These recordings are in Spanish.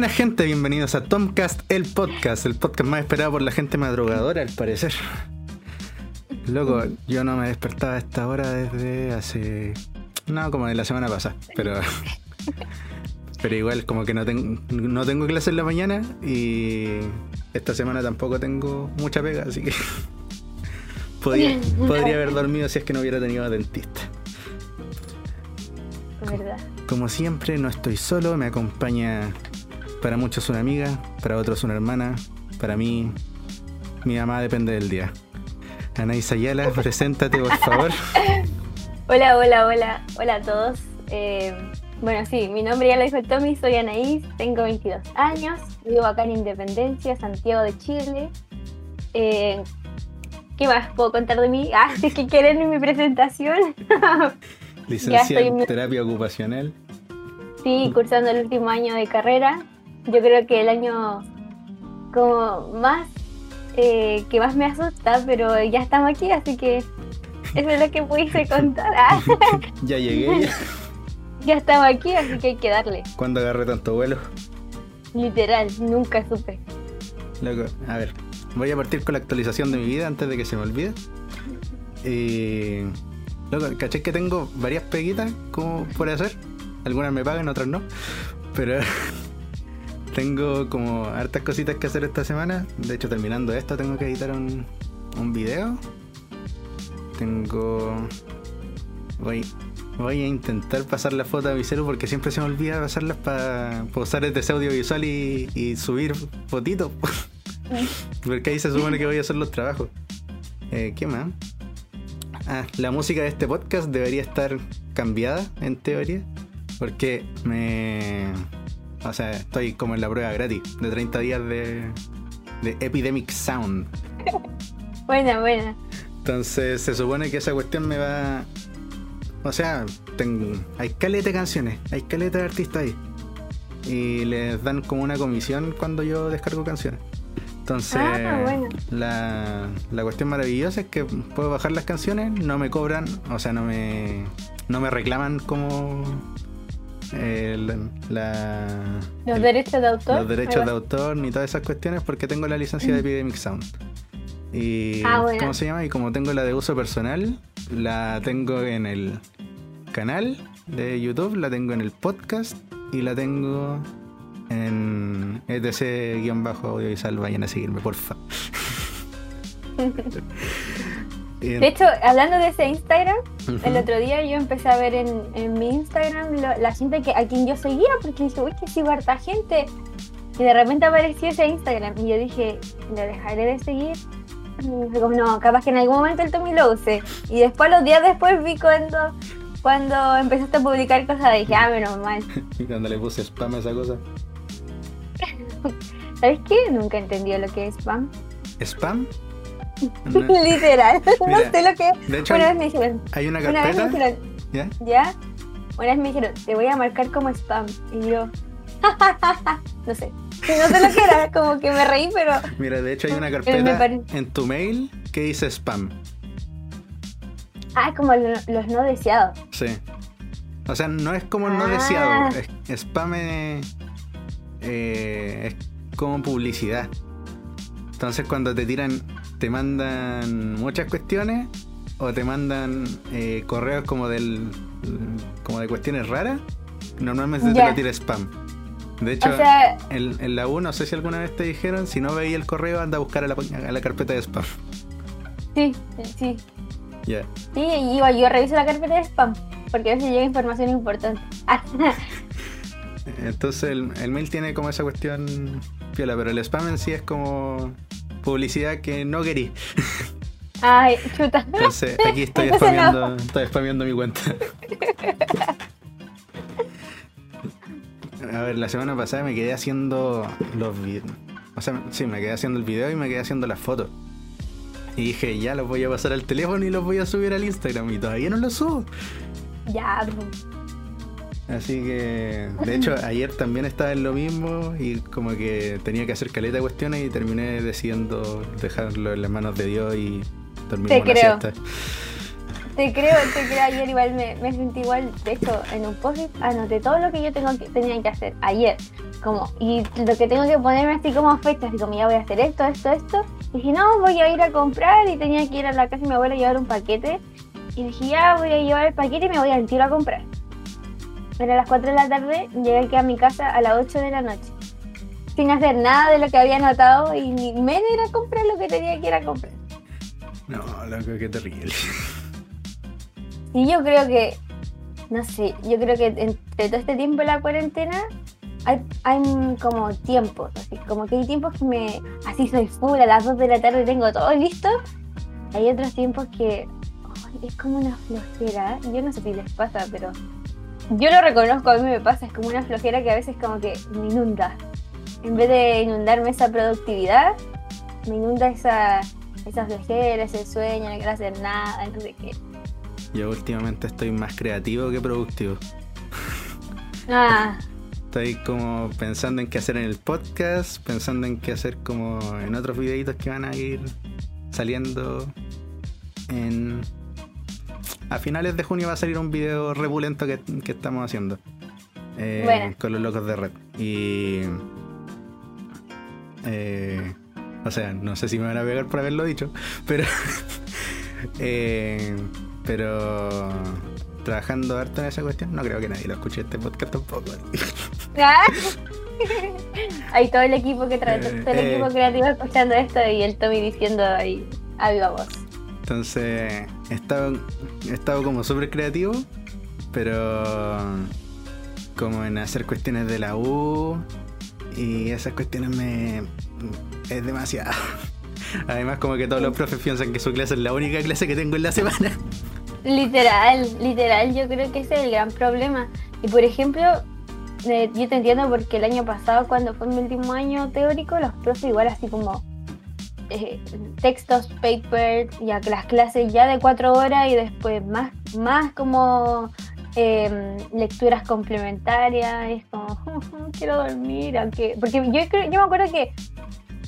Buena gente, bienvenidos a Tomcast, el podcast, el podcast más esperado por la gente madrugadora, al parecer. Loco, yo no me despertaba a esta hora desde hace. No, como de la semana pasada, pero. Pero igual, como que no, tengo no tengo clase en la mañana y esta semana tampoco tengo mucha pega, así que. podría, podría haber dormido si es que no hubiera tenido dentista. ¿Verdad? Como siempre, no estoy solo, me acompaña para muchos una amiga, para otros una hermana, para mí, mi mamá depende del día. Anaís Ayala, preséntate por favor. Hola, hola, hola, hola a todos. Eh, bueno, sí, mi nombre ya lo dijo Tommy, soy Anaís, tengo 22 años, vivo acá en Independencia, Santiago de Chile. Eh, ¿Qué más puedo contar de mí? Ah, si es que quieren mi presentación. Licenciada en terapia ocupacional. Sí, cursando el último año de carrera. Yo creo que el año como más eh, que más me asusta, pero ya estamos aquí, así que eso es lo que pudiste contar. Ah. ya llegué. Ya. ya estamos aquí, así que hay que darle. ¿Cuándo agarré tanto vuelo? Literal, nunca supe. Loco, a ver, voy a partir con la actualización de mi vida antes de que se me olvide. Y. Loco, caché que tengo varias peguitas como por hacer. Algunas me pagan, otras no. Pero tengo como hartas cositas que hacer esta semana. De hecho, terminando esto, tengo que editar un, un video. Tengo. Voy, voy a intentar pasar la foto a mi celu porque siempre se me olvida pasarlas para usar este audiovisual y, y subir fotitos. porque ahí se supone que voy a hacer los trabajos. Eh, ¿Qué más? Ah, la música de este podcast debería estar cambiada en teoría. Porque me o sea, estoy como en la prueba gratis de 30 días de, de Epidemic Sound. buena, buena. Entonces se supone que esa cuestión me va... O sea, tengo, hay caleta de canciones, hay caleta de artistas ahí. Y les dan como una comisión cuando yo descargo canciones. Entonces, ah, la, la cuestión maravillosa es que puedo bajar las canciones, no me cobran, o sea, no me, no me reclaman como la, los derechos de autor. Los derechos de autor ni todas esas cuestiones porque tengo la licencia de Epidemic Sound. Y ah, ¿cómo se llama? Y como tengo la de uso personal, la tengo en el canal de YouTube, la tengo en el podcast y la tengo en ETC-audiovisual. Vayan a seguirme, porfa. De hecho, hablando de ese Instagram, el otro día yo empecé a ver en, mi Instagram la gente que, a quien yo seguía, porque dije, uy, que sigo harta gente. Y de repente apareció ese Instagram y yo dije, ¿le dejaré de seguir? Y como, no, capaz que en algún momento el Tommy lo use. Y después, los días después, vi cuando, cuando empezaste a publicar cosas, dije, ah, menos mal. y cuando le puse spam a esa cosa. ¿Sabes qué? Nunca entendió lo que es spam. ¿Spam? Literal. no sé lo que. De hecho, una hay, vez me dijeron. Hay una carpeta. Una vez me dijeron, ¿Ya? Una vez me dijeron, te voy a marcar como spam. Y yo. no sé. No sé lo que era, como que me reí, pero. Mira, de hecho hay una carpeta en tu mail que dice spam. Ah, como los no deseados. Sí. O sea, no es como no deseado. Ah. Es, spam eh, es como publicidad. Entonces cuando te tiran te mandan muchas cuestiones o te mandan eh, correos como del como de cuestiones raras, normalmente te lo tira spam. De hecho, en, la U, no sé si alguna vez te dijeron, si no veía el correo, anda a buscar a la, carpeta de spam. Sí, sí. Ya. Sí, igual yo reviso la carpeta de spam, porque a veces llega información importante. Entonces el, el, mail tiene como esa cuestión piola, pero el spam en sí es como publicidad que no querí. Ay, chuta. Entonces, aquí estoy spameando, estoy spameando mi cuenta. A ver, la semana pasada me quedé haciendo los videos. O sea, sí, me quedé haciendo el video y me quedé haciendo las fotos. Y dije, ya los voy a pasar al teléfono y los voy a subir al Instagram. Y todavía no los subo. Ya, Así que, de hecho, ayer también estaba en lo mismo y como que tenía que hacer caleta de cuestiones y terminé decidiendo dejarlo en las manos de Dios y dormir Te creo. Te creo, te creo. Ayer igual me, sentí igual. De hecho, en un post anoté todo lo que yo tengo que, tenía que hacer ayer. como, y lo que tengo que ponerme así como fecha, así como ya voy a hacer esto, esto, esto. Y dije, no, voy a ir a comprar y tenía que ir a la casa de mi abuela a llevar un paquete. Y dije, ya voy a llevar el paquete y me voy al tiro a comprar. Pero a las 4 de la tarde llegué aquí a mi casa a las 8 de la noche. Sin hacer nada de lo que había anotado y ni menos ir a comprar lo que tenía que ir a comprar. No, loco, qué terrible. Y yo creo que, no sé, yo creo que entre todo este tiempo de la cuarentena hay, hay como tiempos, así como que hay tiempos que me, así soy full, a las 2 de la tarde tengo todo listo. Hay otros tiempos que es como una flojera, yo no sé si les pasa, pero yo lo reconozco, a mí me pasa, es como una flojera que a veces como que me inunda. En vez de inundarme esa productividad, me inunda esa, esa flojera, ese sueño, no quiero hacer nada, entonces que... Yo últimamente estoy más creativo que productivo. Ah, Estoy como pensando en qué hacer en el podcast, pensando en qué hacer como en otros videitos que van a ir saliendo en... A finales de junio va a salir un video repulento que, que estamos haciendo. eh, Buena. Con los locos de red. Y... eh, o sea, no sé si me van a pegar por haberlo dicho, pero... eh, pero... Trabajando harto en esa cuestión, no creo que nadie lo escuche este podcast tampoco. ah. Hay todo el equipo que trae, todo el equipo creativo escuchando esto y el Tommy diciendo ahí a viva voz. Entonces, he estado, he estado como súper creativo, pero como en hacer cuestiones de la U y esas cuestiones me... es demasiado. Además, como que todos los profes piensan que su clase es la única clase que tengo en la semana. Literal, literal, yo creo que ese es el gran problema. Y por ejemplo, eh, yo te entiendo porque el año pasado, cuando fue mi último año teórico, los profes igual así como eh, textos, papers, ya las clases ya de cuatro horas y después más, más como eh, lecturas complementarias. Es como, quiero dormir, aunque. Porque yo, yo me acuerdo que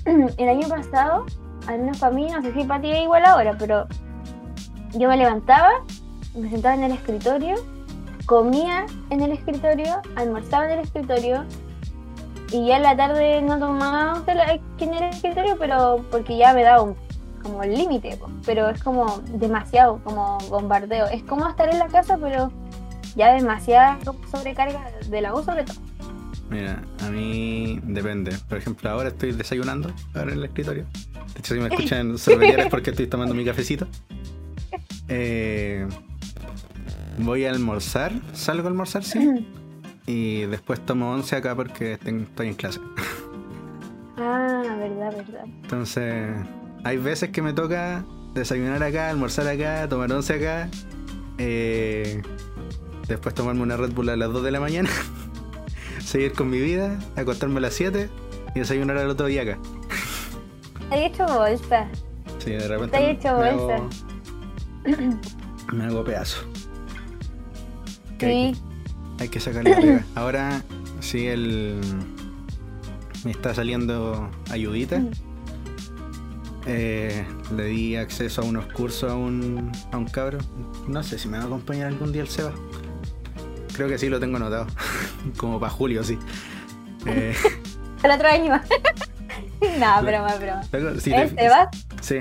el año pasado, al menos para mí, no sé si para ti es igual ahora, pero yo me levantaba, me sentaba en el escritorio, comía en el escritorio, almorzaba en el escritorio y ya en la tarde no tomaba once la- en el escritorio, pero porque ya me daba un como el límite, pero es como demasiado, como bombardeo. Es como estar en la casa, pero ya demasiada sobrecarga de la U sobre todo. Mira, a mí depende. Por ejemplo, ahora estoy desayunando, ahora en el escritorio. De hecho, si me escuchan sorbetear es porque estoy tomando mi cafecito. Eh, voy a almorzar, salgo a almorzar, sí. Y después tomo once acá porque estoy en clase. Ah, verdad, verdad. Entonces, hay veces que me toca desayunar acá, almorzar acá, tomar once acá. eh, después tomarme una Red Bull a las 2 de la mañana. seguir con mi vida, acostarme a las 7 y desayunar al otro día acá. He hecho bolsa. Sí, de repente Te he hecho me, bolsa. hago, me hago pedazo. Sí. Hay que sacarle pega. Ahora sí el me está saliendo ayudita. Eh, le di acceso a unos cursos a un, a un cabro. No sé si me va a acompañar algún día el Seba. Creo que sí lo tengo anotado. Como para julio, sí. Eh, El otro año. no, broma, broma. si ¿El Sebas? Sí,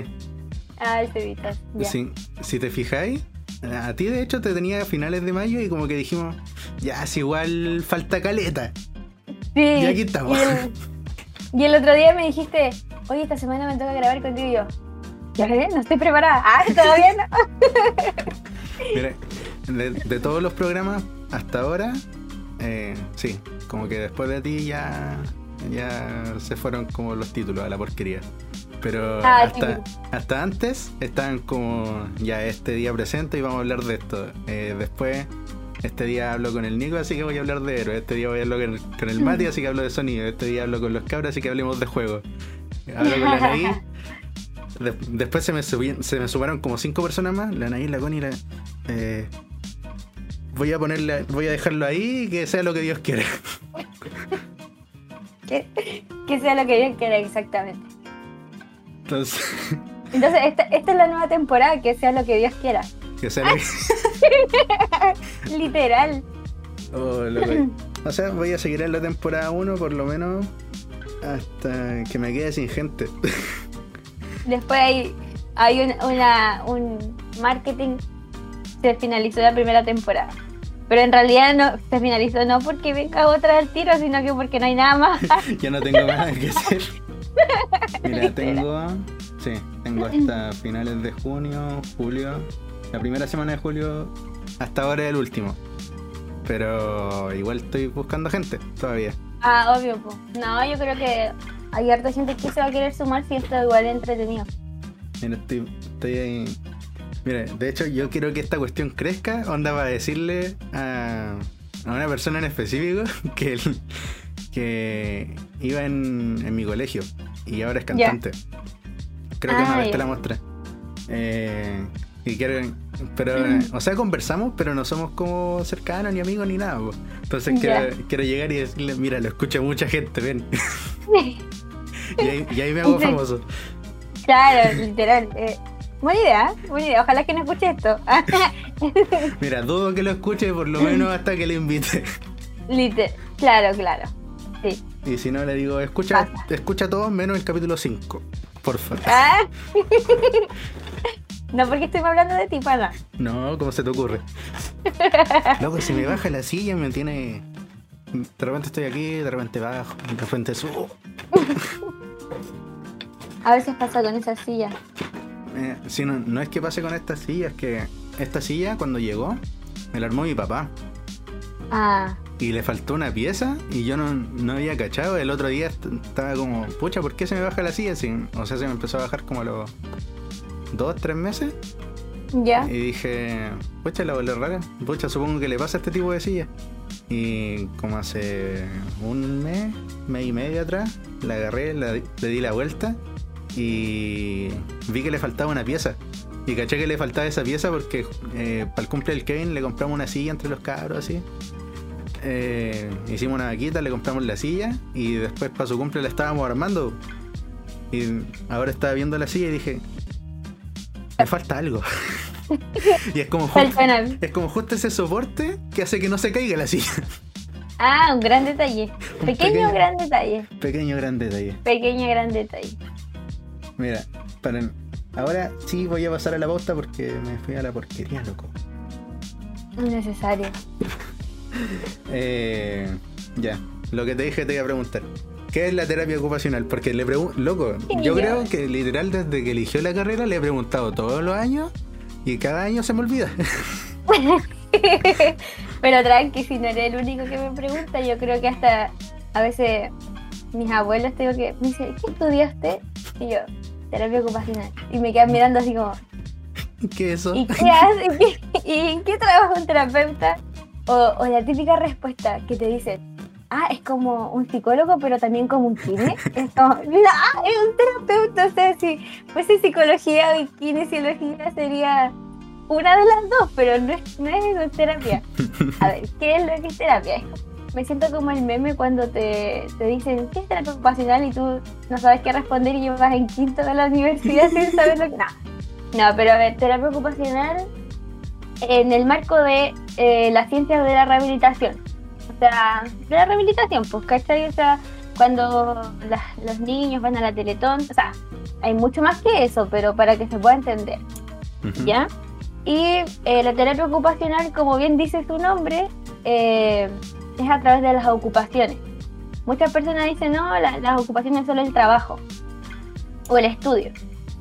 Ah, el Cebitas. Ya. Sí, si te fijáis, a ti de hecho te tenía a finales de mayo y como que dijimos, ya, si igual falta caleta. Sí. Y aquí estamos. Y el, y el otro día me dijiste, oye, esta semana me toca grabar contigo y yo. Ya ves, no estoy preparada. Ah, todavía no. Mira, de, de todos los programas hasta ahora, eh, sí, como que después de ti ya, ya se fueron como los títulos a la porquería. Pero Ah, hasta antes estaban como ya este día presente y vamos a hablar de esto. Eh, después, este día hablo con el Nico, así que voy a hablar de héroes. Este día voy a hablar con el, el Mati, así que hablo de sonido. Este día hablo con los cabros, así que hablemos de juegos. Hablo con la Anaí. De- después se me, se me sumaron como cinco personas más. La Anaí, la Connie y la. eh, voy a ponerle, voy a dejarlo ahí y que sea lo que Dios quiere. Que, que sea lo que Dios quiera exactamente. Entonces, Entonces, esta, esta es la nueva temporada, que sea lo que Dios quiera. Que sea lo que. Literal. Oh, loco. O sea, voy a seguir en la temporada 1 por lo menos hasta que me quede sin gente. Después hay, hay un, una, un marketing. Se finalizó la primera temporada. Pero en realidad no se finalizó no porque venga otra al tiro, sino que porque no hay nada más. ya no tengo nada que hacer. Mira, tengo. Sí, tengo hasta finales de junio, julio. La primera semana de julio, hasta ahora es el último. Pero igual estoy buscando gente todavía. Ah, obvio, pues. No, yo creo que hay harta gente que se va a querer sumar si esto igual es entretenido. Mira, estoy, estoy ahí. Mira, de hecho, yo quiero que esta cuestión crezca. Onda para decirle a, a una persona en específico que, que iba en, en mi colegio y ahora es cantante. Creo que una ah, vez te la mostré. Eh, y quiero, pero, o sea, conversamos, pero no somos como cercanos, ni amigos, ni nada. Entonces quiero, llegar y decirle, mira, lo escucha mucha gente, ven. y, ahí, me hago famoso. Claro, literal. Eh, buena idea, buena idea. Ojalá que no escuche esto. mira, dudo que lo escuche por lo menos hasta que le invite. Literal, claro, claro. Sí. Y si no, le digo, escucha, escucha todo menos el capítulo 5, por favor. ¿Ah? No porque estoy hablando de ti, pana. No, ¿cómo se te ocurre? Loco, si me baja la silla me tiene. De repente estoy aquí, de repente bajo, de repente subo. A veces pasa con esa silla. Eh, si no, no es que pase con esta silla, es que esta silla cuando llegó me la armó mi papá. Ah. Y le faltó una pieza y yo no, no había cachado. El otro día estaba como, pucha, ¿por qué se me baja la silla? o sea, se me empezó a bajar como a los dos, tres meses. Ya. Y dije, pucha, la volé rara. Pucha, supongo que le pasa a este tipo de silla. Y como hace un mes, mes y medio atrás, la agarré, le di la vuelta y vi que le faltaba una pieza. Y caché que le faltaba esa pieza porque eh, para el cumple del Kevin le compramos una silla entre los cabros así. Eh, hicimos una vaquita, le compramos la silla y después para su cumple la estábamos armando. Y ahora estaba viendo la silla y dije, me falta algo. y es como, justo, es como justo ese soporte que hace que no se caiga la silla. Ah, un gran detalle. Pequeño, o gran detalle. Pequeño gran detalle. Pequeño gran detalle. Mira, para, ahora sí voy a pasar a la posta porque me fui a la porquería, loco. Innecesario. eh, ya, lo que te dije te iba a preguntar. ¿Qué es la terapia ocupacional? Porque le pregunto, loco, yo creo que literal desde que eligió la carrera le he preguntado todos los años y cada año se me olvida. Pero tranqui, si no eres el único que me pregunta, yo creo que hasta a veces mis abuelos tengo que me dicen, ¿qué estudiaste? Y yo, terapia ocupacional. Y me quedan mirando así como, ¿qué es eso? ¿Y qué hace? ¿Y en qué trabaja un terapeuta? O, o la típica respuesta que te dicen, ah, es como un psicólogo, pero también como un kine. es como, es un terapeuta. O sea, si fuese psicología o kinesiología sería una de las dos, pero no es, no es terapia. A ver, ¿qué es lo que es terapia? Me siento como el meme cuando te, te dicen, ¿qué es terapia ocupacional? Y tú no sabes qué responder y vas en quinto de la universidad sin saber lo que... No, no pero a ver, terapia ocupacional en el marco de eh, la ciencia de la rehabilitación sea, de la rehabilitación, pues, ¿cachai? O sea, cuando los niños van a la Teletón, o sea, hay mucho más que eso, pero para que se pueda entender, ¿ya? Y eh, la terapia ocupacional, como bien dice su nombre, eh, es a través de las ocupaciones. Muchas personas dicen, no, las ocupaciones son solo el trabajo o el estudio.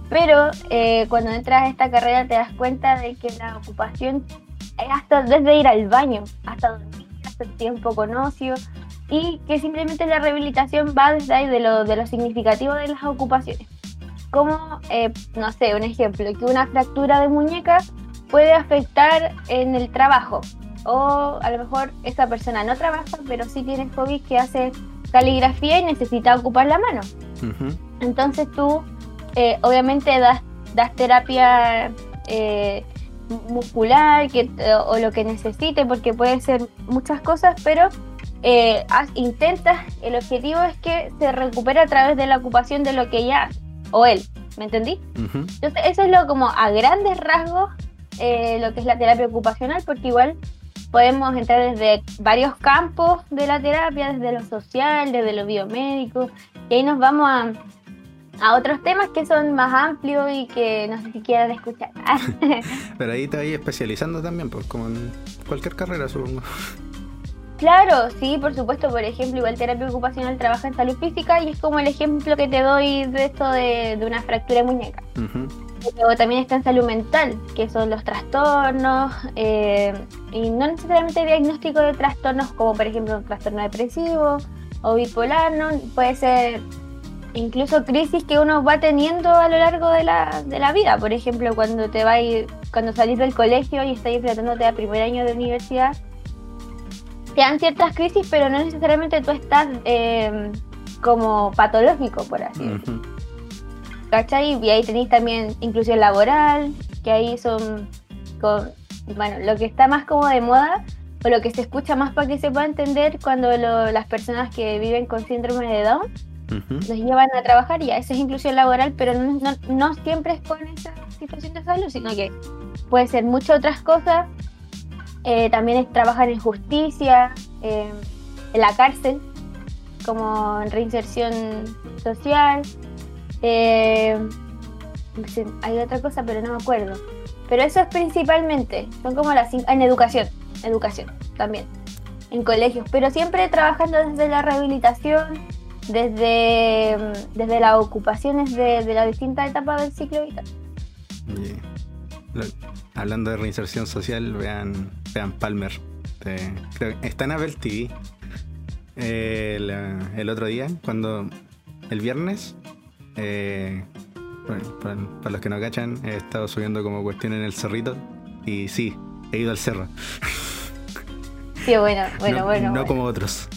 Pero eh, cuando entras a esta carrera te das cuenta de que la ocupación es hasta desde ir al baño, hasta dormir, tiempo con ocio y que simplemente la rehabilitación va desde ahí de lo, de lo significativo de las ocupaciones. Como, eh, no sé, un ejemplo, que una fractura de muñeca puede afectar en el trabajo o a lo mejor esa persona no trabaja pero sí tiene hobbies que hace caligrafía y necesita ocupar la mano. Entonces tú eh, obviamente das, das terapia eh, muscular que, eh, o lo que necesite, porque puede ser muchas cosas, pero eh, intentas, el objetivo es que se recupere a través de la ocupación de lo que ella hace, o él, ¿me entendí? Entonces eso es lo como a grandes rasgos eh, lo que es la terapia ocupacional, porque igual podemos entrar desde varios campos de la terapia, desde lo social, desde lo biomédico, y ahí nos vamos a, a otros temas que son más amplios y que no sé si quieran escuchar. Pero ahí te vas especializando también, pues como en cualquier carrera, supongo. Claro, sí, por supuesto. Por ejemplo, igual terapia ocupacional trabaja en salud física y es como el ejemplo que te doy de esto de, una fractura de muñeca. Pero también está en salud mental, que son los trastornos, eh, y no necesariamente diagnóstico de trastornos como por ejemplo un trastorno depresivo o bipolar, ¿no? puede ser incluso crisis que uno va teniendo a lo largo de la, de la vida. Por ejemplo, cuando te vas, cuando salís del colegio y estás enfrentándote a primer año de universidad, te dan ciertas crisis, pero no necesariamente tú estás eh, como patológico, por así decirlo. ¿Cachai? Y ahí tenéis también inclusión laboral, que ahí son, con, bueno, lo que está más como de moda, o lo que se escucha más para que se pueda entender cuando las personas que viven con síndrome de Down los llevan a trabajar, y esa es inclusión laboral, pero no, no siempre es con esa situación de salud, sino que puede ser muchas otras cosas eh, también es trabajar en justicia, en la cárcel, como en reinserción social. Eh, hay otra cosa, pero no me acuerdo. Pero eso es principalmente, son como las en educación, educación también, en colegios, pero siempre trabajando desde la rehabilitación, desde, desde las ocupaciones de, de las distintas etapas del ciclo vital. Hablando de reinserción social, vean, vean Palmer. está en Apple TV. el, otro día, cuando el viernes, eh, para, los que no cachan, he estado subiendo como cuestión en el cerrito. Y sí, he ido al cerro. Sí, bueno, bueno, bueno. No como otros.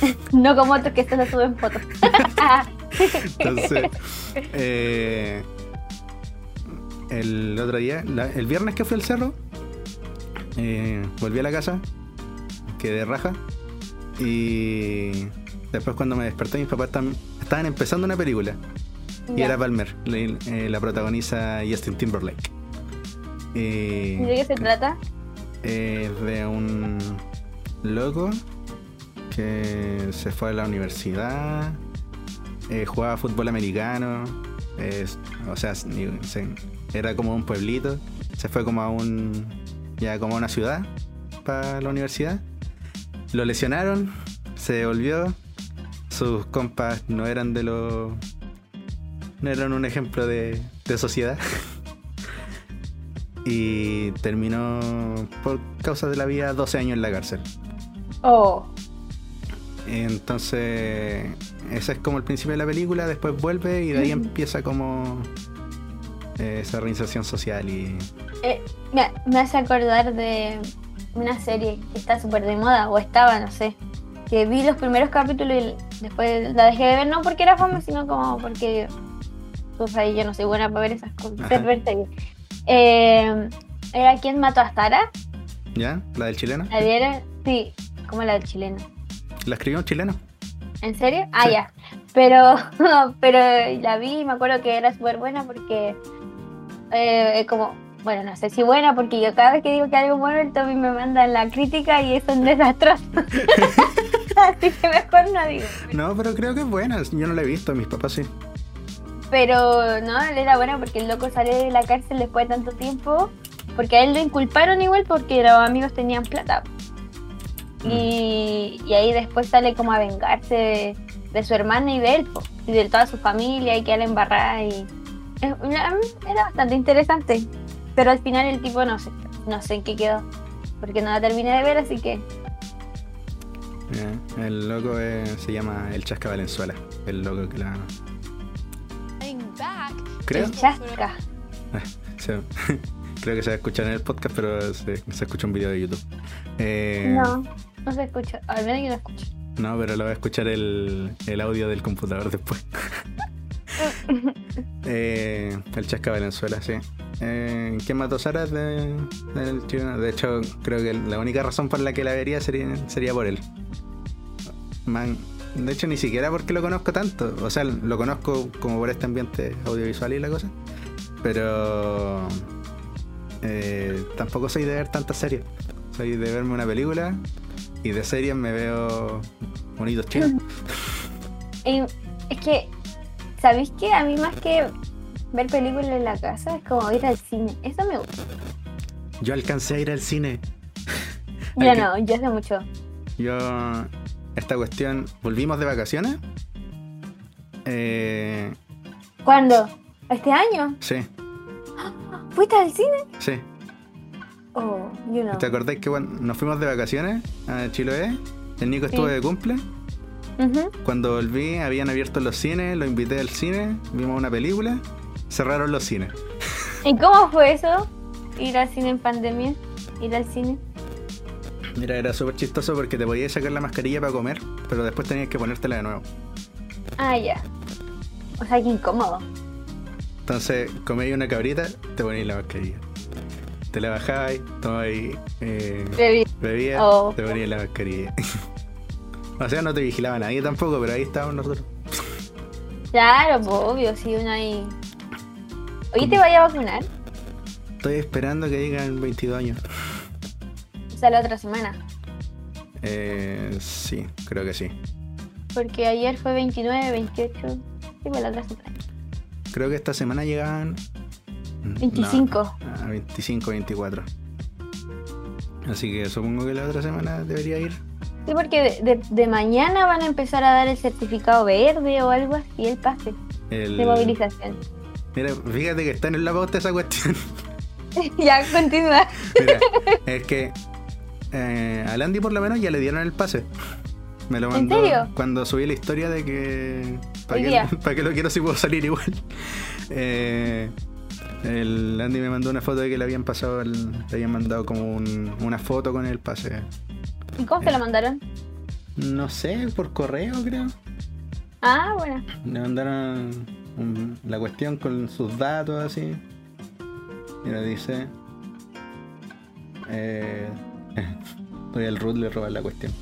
no como otros que solo suben fotos. Entonces, eh, el otro día, el viernes que fui al cerro, eh, volví a la casa, quedé raja y después cuando me desperté mis papás estaban, empezando una película y era Palmer, eh, la, protagoniza Justin Timberlake. ¿Y de qué se trata? de un loco que se fue a la universidad, eh, jugaba fútbol americano, o sea, era como un pueblito, se fue como a un, ya como a una ciudad para la universidad, lo lesionaron, se devolvió, sus compas no eran de los, no eran un ejemplo de, de sociedad. y terminó por causa de la vida 12 años en la cárcel. Oh. Entonces, ese es como el principio de la película, después vuelve y de ahí empieza como eh, esa reinserción social y... Eh, me, hace acordar de una serie que está súper de moda, o estaba, no sé, que vi los primeros capítulos y después la dejé de ver, no porque era fama, sino como porque, pues ahí yo no soy buena para ver esas cosas, eh, ¿Era quien mató a Sara? ¿Ya? ¿La del chileno? ¿La vieron? Sí, como la del chileno. ¿La escribió un chileno? ¿En serio? Ah, ya. Pero, pero la vi y me acuerdo que era súper buena porque eh, como, bueno, no sé si buena, porque yo cada vez que digo que algo bueno, el Tommy me manda la crítica y es un desastroso. Así que mejor no digo. No, pero creo que es buena. Yo no la he visto, mis papás sí. Pero no, él era buena porque el loco sale de la cárcel después de tanto tiempo. Porque a él lo inculparon igual porque los amigos tenían plata. Y, y, ahí después sale como a vengarse de, su hermana y de él, y de toda su familia y que él embarrada y era bastante interesante. Pero al final el tipo no sé, no sé en qué quedó. Porque no la terminé de ver, así que. el loco se llama El Chasca Valenzuela. El loco que la. Creo. El Chasca. creo que se va a escuchar en el podcast, pero se, se escucha un video de YouTube. Eh, no, no se escucha. Al menos yo no escucho. No, pero lo voy a escuchar el, el audio del computador después. Eh, el Chasca Valenzuela, sí. Eh, ¿Quién mató Sara de, De hecho, creo que la única razón por la que la vería sería, sería por él. Man, de hecho, ni siquiera porque lo conozco tanto. O sea, lo conozco como por este ambiente audiovisual y la cosa. Pero eh, tampoco soy de ver tantas series. Soy de verme una película y de series me veo bonitos chinos. Y es que, ¿sabéis qué? A mí más que ver películas en la casa es como ir al cine. Eso me gusta. Yo alcancé a ir al cine. Ya no, ya hace mucho. Yo, esta cuestión, volvimos de vacaciones. Eh, ¿Cuándo? ¿Este año? sí, ¿Fuiste al cine? sí. Oh, yo no. ¿Te acordáis que cuando nos fuimos de vacaciones a Chiloé? El Nico estuvo Sí. de cumple. Cuando volví, habían abierto los cines, lo invité al cine, vimos una película, cerraron los cines. ¿Y cómo fue eso? Ir al cine en pandemia. Ir al cine. Mira, era súper chistoso porque te podías sacar la mascarilla para comer, pero después tenías que ponértela de nuevo. Ah, ya. O sea, qué incómodo. Entonces, comías una cabrita, te ponías la mascarilla. Te la bajabas, tomabas eh, Bebí. bebías, Oh. te ponías la mascarilla. o sea, no te vigilaba nadie tampoco, pero ahí estábamos nosotros. Claro, pues obvio, si uno ahí. Oye, ¿te vaya a vacunar? Estoy esperando que digan 22 años. O sea, la otra semana. Eh, sí, creo que sí. Porque ayer fue 29, 28. Sí, pues la otra semana. Creo que esta semana llegaban. 25. No, a 25, 24. Así que supongo que la otra semana debería ir. Sí, porque de, de- de mañana van a empezar a dar el certificado verde o algo así, el pase El... de movilización. Mira, fíjate que está en la pauta esa cuestión. ya, continúa. Mira, es que eh, a Landy por lo menos ya le dieron el pase. Me lo ¿En mandó serio? cuando subí la historia de que. ¿Para qué, pa' qué lo quiero si puedo salir igual? Eh, el Landy me mandó una foto de que le habían pasado, el- le habían mandado como un- una foto con el pase. ¿Y cómo se lo mandaron? No sé, por correo creo. Ah, bueno. Le mandaron un- la cuestión con sus datos así. Mira, dice. Eh, Voy al root le robar la cuestión.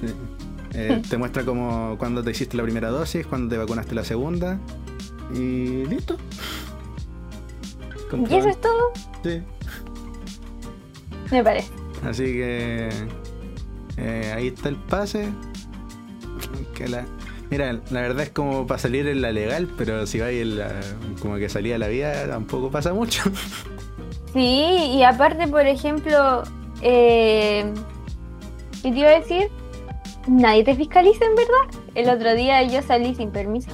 Te, eh, te muestra como cuando te hiciste la primera dosis, cuando te vacunaste la segunda. Y listo. ¿Y eso es todo? Sí. Me parece. Así que eh, ahí está el pase. Que la, mira, la verdad es como para salir en la legal, pero si vais en la, como que salía la vida tampoco pasa mucho. Sí, y aparte, por ejemplo, eh, ¿qué te iba a decir? Nadie te fiscaliza, en verdad. El otro día yo salí sin permiso.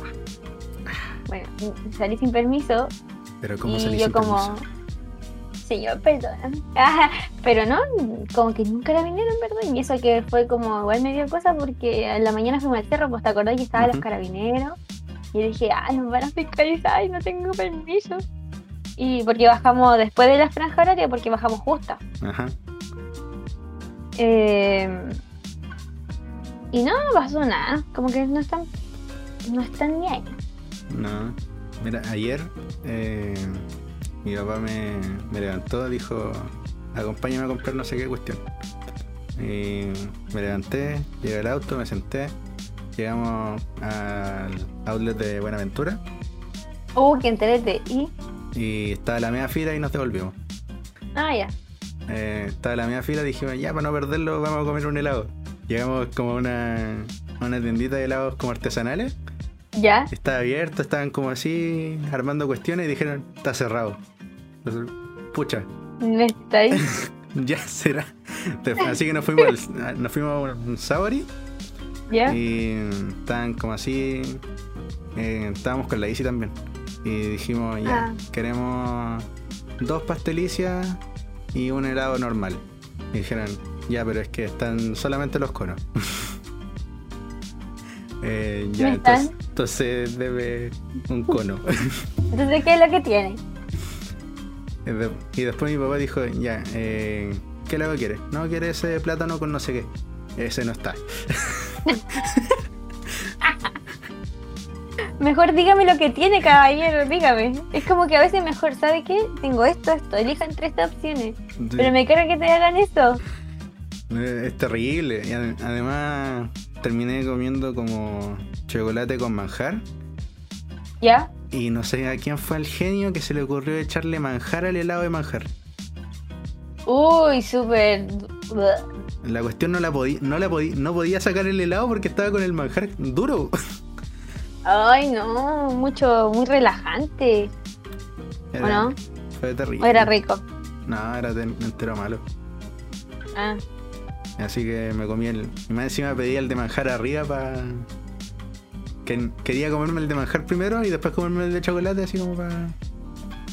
Bueno, salí sin permiso Pero como y salís yo sin como... permiso? Señor, perdona. Ajá, pero no, como que nunca la vinieron, ¿verdad? Y eso que fue como igual me dio cosa porque en la mañana fuimos al cerro, pues te acordás que estaban los carabineros. Y dije, ah, nos van a fiscalizar y no tengo permiso. Y porque bajamos después de la franja horaria, porque bajamos justa. Ajá. Eh, y no, no pasó nada. Como que no están, no están ni ahí. No. Mira, ayer eh, mi papá me, me levantó, dijo, acompáñame a comprar no sé qué cuestión. Y me levanté, llegué al auto, me senté, llegamos al outlet de Buenaventura Uh, que enterete. Y, y estaba la media fila y nos devolvimos. ah, ya. Eh, estaba la media fila, dijimos, ya, para no perderlo, vamos a comer un helado. Llegamos como a una, a una tiendita de helados como artesanales. Ya. Estaba abierto, estaban como así armando cuestiones y dijeron, está cerrado. Entonces, Pucha, Me está ahí. ya será. Así que nos fuimos, al- nos fuimos a un Sabori Ya. y estaban como así. eh, estábamos con la Isi también. Y dijimos, ya, Ah. queremos dos pastelicias y un helado normal. Y dijeron, ya, pero es que están solamente los conos. Eh, ya, entonces, entonces debe un cono. Entonces, ¿qué es lo que tiene? Eh, y después mi papá dijo, ya, eh, ¿qué helado quiere? No, quiere ese plátano con no sé qué. Ese no está. Mejor dígame lo que tiene, caballero, dígame. Es como que a veces mejor, ¿sabe qué? Tengo esto, esto, elija entre estas opciones. Pero me carga que te hagan eso. Eh, Es terrible. Y ade- además terminé comiendo como chocolate con manjar. ¿Ya? Y no sé a quién fue el genio que se le ocurrió echarle manjar al helado de manjar. Uy, súper La cuestión no la podía, no la podía, no podía sacar el helado porque estaba con el manjar duro. Ay, no, mucho, muy relajante. ¿O no? Fue terrible. ¿O era rico? No, era entero malo. Ah. Así que me comí el. Y más encima pedí el de manjar arriba para. Que quería comerme el de manjar primero y después comerme el de chocolate, así como para.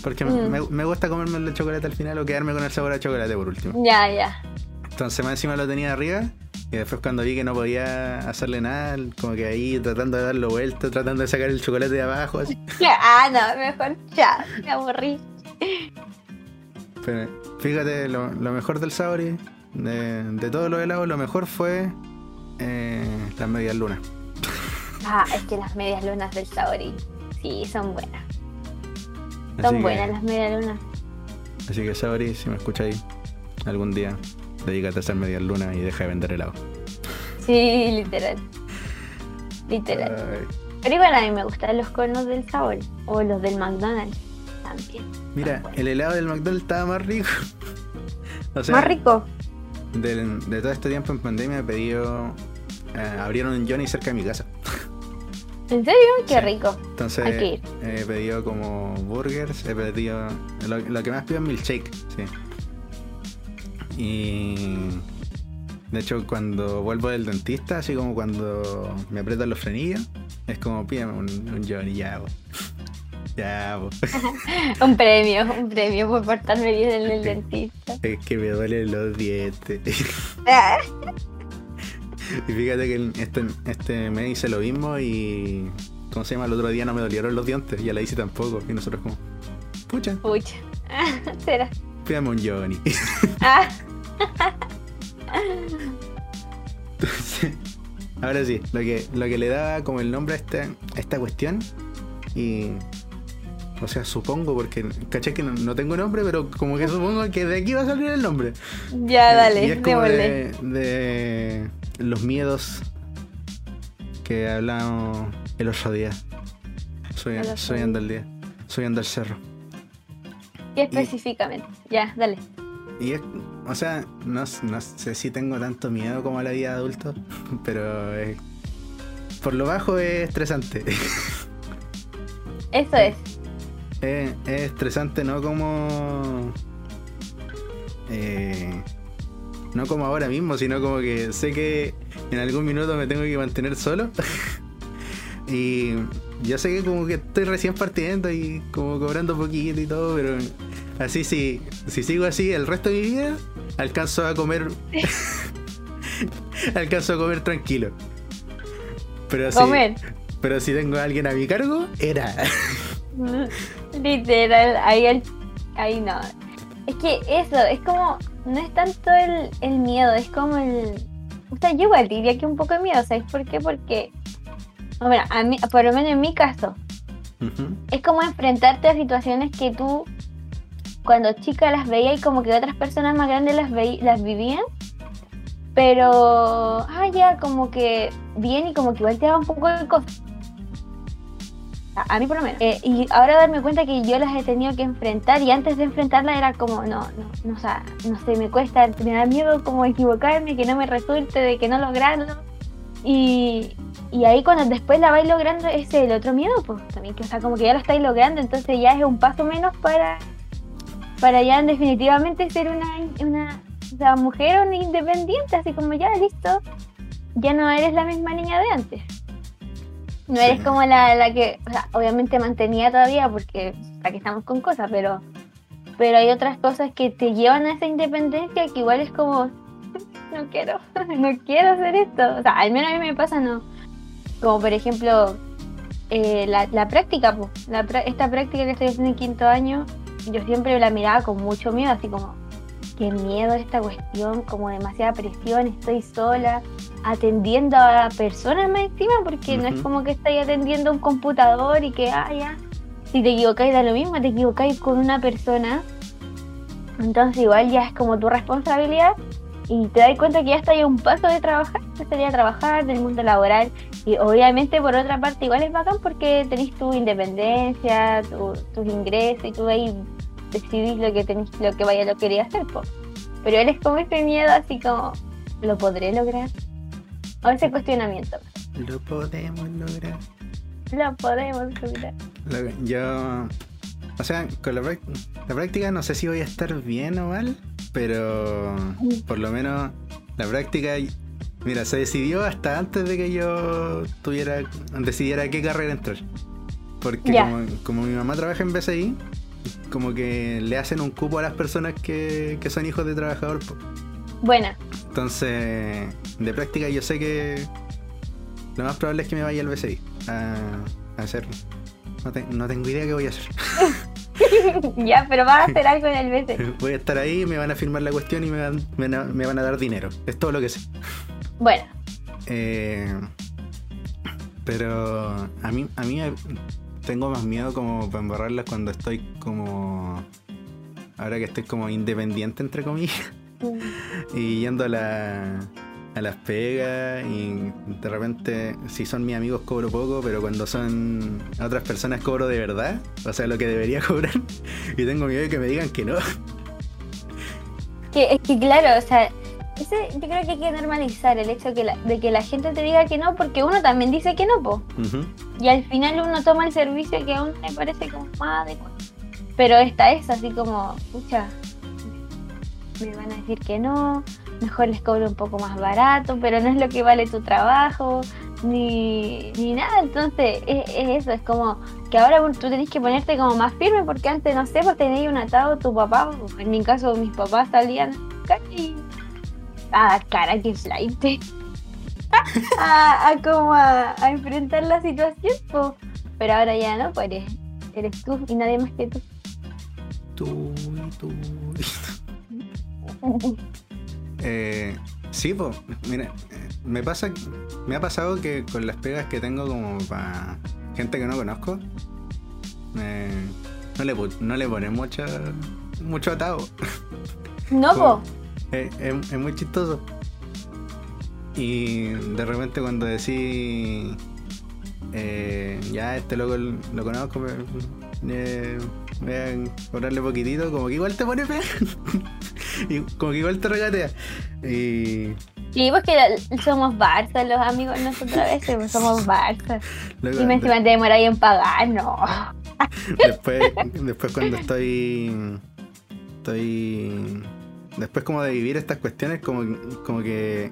Porque me, mm. me, gusta comerme el de chocolate al final o quedarme con el sabor a chocolate por último. Ya, ya. Entonces más encima lo tenía arriba y después cuando vi que no podía hacerle nada, como que ahí tratando de darlo vuelta, tratando de sacar el chocolate de abajo, así. ah, no, mejor ya, me aburrí. Pero fíjate, lo, mejor del Sabori, de, de todos los helados, lo mejor fue eh, las medias lunas. Ah, es que las medias lunas del Sabori, sí, son buenas. Son buenas las medias lunas. Así que Sabori, si me escucháis algún día, dedícate a hacer medias lunas y deja de vender helado. Sí, literal. Literal. Pero igual a mí me gustan los conos del sabor o los del McDonald's también. Mira, el helado del McDonald's estaba más rico. más rico. De, todo este tiempo en pandemia he pedido. Eh, abrieron un Johnny cerca de mi casa. ¿En serio? Qué rico. Entonces he pedido como burgers, he pedido. Lo, lo que más pido es milkshake, sí. Y de hecho cuando vuelvo del dentista, así como cuando me aprietan los frenillos, es como pídame un, un Johnny ya, Ya, un premio, un premio por portarme bien en el dentista. Es que me duelen los dientes. y fíjate que este, este me hice lo mismo y. ¿Cómo se llama? El otro día no me dolieron los dientes, ya la hice tampoco. Y nosotros como. Pucha. Pucha. Será. Pídame un Johnny. Ah. ahora sí, lo que, lo que le daba como el nombre a esta, esta cuestión, y. O sea, supongo, porque caché que no, tengo nombre, pero como que supongo que de aquí va a salir el nombre. Ya, dale, y es como de, los miedos que hablamos el otro día. Soy, soy ando el día. Soy ando el cerro. ¿Qué específicamente? Ya, dale. Y es, o sea, no, sé si tengo tanto miedo como a la vida de adulto, pero por lo bajo es estresante. Eso es. Es, estresante, no como. Eh, no como ahora mismo, sino como que sé que en algún minuto me tengo que mantener solo. y yo sé que como que estoy recién partiendo y como cobrando poquito y todo, pero así sí, si sigo así el resto de mi vida, alcanzo a comer. alcanzo a comer tranquilo. Pero así. Pero si tengo a alguien a mi cargo, era. Literal, ahí, ahí no. Es que eso, es como. No es tanto el, el miedo, es como el. O sea, yo igual diría que un poco de miedo, ¿sabes por qué? Porque bueno, a mí, por lo menos en mi caso, es como enfrentarte a situaciones que tú cuando chica las veías y como que otras personas más grandes las, las vivían, pero, ah, ya, como que bien y como que igual te daba un poco de cosas. A, mí por lo menos. Eh, y ahora darme cuenta que yo las he tenido que enfrentar y antes de enfrentarlas era como, no, no, no, o sea, no sé, me cuesta, me da miedo como equivocarme, que no me resulte, de que no lograrlo. Y, y ahí cuando después la vais logrando, es el otro miedo, pues también, que o sea, como que ya lo estáis logrando, entonces ya es un paso menos para, para ya definitivamente ser una, una mujer o una independiente, así como ya listo, ya no eres la misma niña de antes. No eres como la, la que, o sea, obviamente mantenía todavía porque aquí estamos con cosas, pero, pero hay otras cosas que te llevan a esa independencia que igual es como, no quiero, no quiero hacer esto. O sea, al menos a mí me pasa, no. Como por ejemplo, eh, la, práctica, esta práctica que estoy haciendo en quinto año, yo siempre la miraba con mucho miedo, así como, qué miedo esta cuestión, como demasiada presión, estoy sola, atendiendo a personas más encima, porque no es como que estoy atendiendo a un computador y que, ah, ya, si te equivocáis da lo mismo, te equivocáis con una persona, entonces igual ya es como tu responsabilidad y te das cuenta que ya está ahí un paso de trabajar, de salir a trabajar, del mundo laboral. Y obviamente por otra parte igual es bacán porque tenés tu independencia, tus ingresos y tú ahí decidís lo que tenés, lo que vaya lo querías hacer. Pero él es como ese miedo así como, ¿lo podré lograr? O ese cuestionamiento. Lo podemos lograr. Lo podemos lograr. Yo, o sea, con la, la práctica no sé si voy a estar bien o mal, pero por lo menos la práctica Mira, se decidió hasta antes de que yo tuviera decidiera qué carrera entrar. Porque como, mi mamá trabaja en BCI, como que le hacen un cupo a las personas que, son hijos de trabajador. Buena. Entonces, de práctica yo sé que lo más probable es que me vaya al BCI a, hacerlo. No, tengo idea qué voy a hacer. ya, pero vas a hacer algo en el BCI. Voy a estar ahí, me van a firmar la cuestión y me van, me van a dar dinero. Es todo lo que sé. Bueno. Eh, pero a mí, a mí tengo más miedo como para embarrarlas cuando estoy como... Ahora que estoy como independiente, entre comillas. Mm. y yendo a, la, a las pegas y de repente si son mis amigos cobro poco, pero cuando son otras personas cobro de verdad, o sea, lo que debería cobrar, y tengo miedo de que me digan que no. Que, es que claro, o sea, ese, yo creo que hay que normalizar el hecho de que la gente te diga que no, porque uno también dice que no, po. Y al final uno toma el servicio que a uno le parece como más adecuado. Pero esta es así como, escucha, me van a decir que no, mejor les cobro un poco más barato, pero no es lo que vale tu trabajo, ni, ni nada. Entonces, es, eso, es como que ahora tú tenés que ponerte como más firme, porque antes, no sé, pues tenías un atado tu papá, en mi caso, mis papás salían y a cara que flight a, a, como a, enfrentar la situación pero ahora ya no pues eres, tú y nadie más que tú. Tú y tú eh, sí pues mira me pasa me ha pasado que con las pegas que tengo como para gente que no conozco no le no le ponen mucha mucho atado. No po es, muy chistoso. Y de repente cuando decís, eh, ya este loco lo conozco, me, voy a cobrarle poquitito, como que igual te pone fe y como que igual te regatea. Y... Sí, pues que somos Barça, los amigos nosotros a veces pues somos Barça. y me encima te demorar en pagar, no. después, después cuando estoy estoy después como de vivir estas cuestiones, como, como que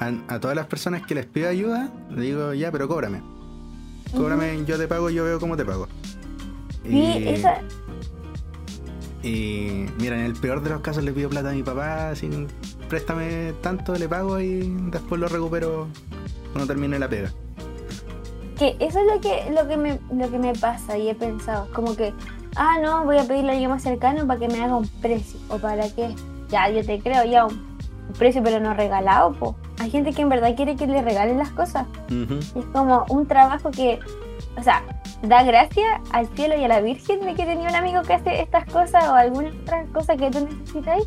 a, todas las personas que les pido ayuda, le digo, ya, pero cóbrame. Cóbrame, yo te pago, yo veo cómo te pago. Y, y mira, en el peor de los casos le pido plata a mi papá, así, préstame tanto, le pago y después lo recupero cuando termine la pega. Que eso es lo que, lo que me, lo que me pasa y he pensado, como que, ah no, voy a pedirle a alguien más cercano para que me haga un precio o para que ya yo te creo, ya un, precio pero no regalado, po. Hay gente que en verdad quiere que le regalen las cosas. Es como un trabajo que, o sea, da gracia al cielo y a la Virgen de que tenía un amigo que hace estas cosas o alguna otra cosa que tú necesitáis,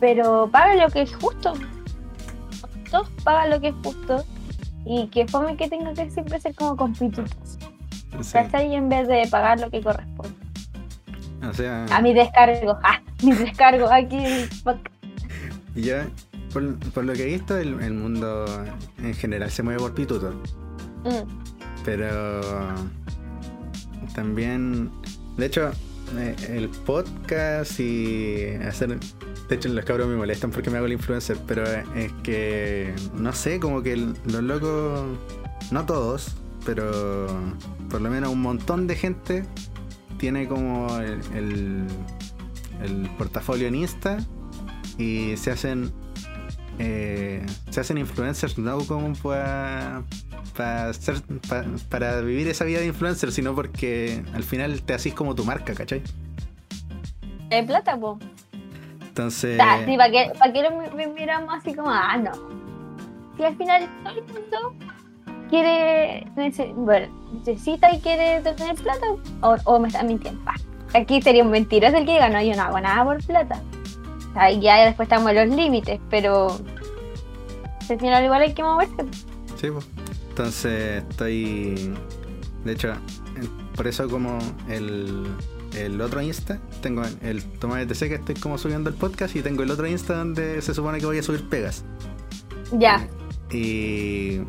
pero paga lo que es justo. Todos pagan lo que es justo y que fome que tenga que siempre ser como compititos. Sí. ahí En vez de pagar lo que corresponde. O sea... A mi descargo. ¡Ah! mi descargo aquí en Y ya, por, lo que he visto, el, mundo en general se mueve por pituto. Mm. Pero también, de hecho, eh, el podcast y hacer. De hecho, los cabros me molestan porque me hago el influencer, pero es que, no sé, como que los locos, no todos, pero por lo menos un montón de gente tiene como el el portafolio en Insta y se hacen eh, se hacen influencers no como para para vivir esa vida de influencer, sino porque al final te haces como tu marca, ¿cachai? En plata, po. Entonces. ¿para qué, lo miramos así como, ah, no? Si al final todo el quiere, bueno, necesita y quiere tener plata, o, me están mintiendo. Aquí sería un mentiroso el que diga, no, yo no hago nada por plata. Ahí ya después estamos en los límites, pero al final igual hay que moverse. Sí, pues. Entonces estoy. De hecho, por eso como el, el otro Insta. Tengo el Tomás ETC que estoy como subiendo el podcast y tengo el otro Insta donde se supone que voy a subir pegas. Ya. Y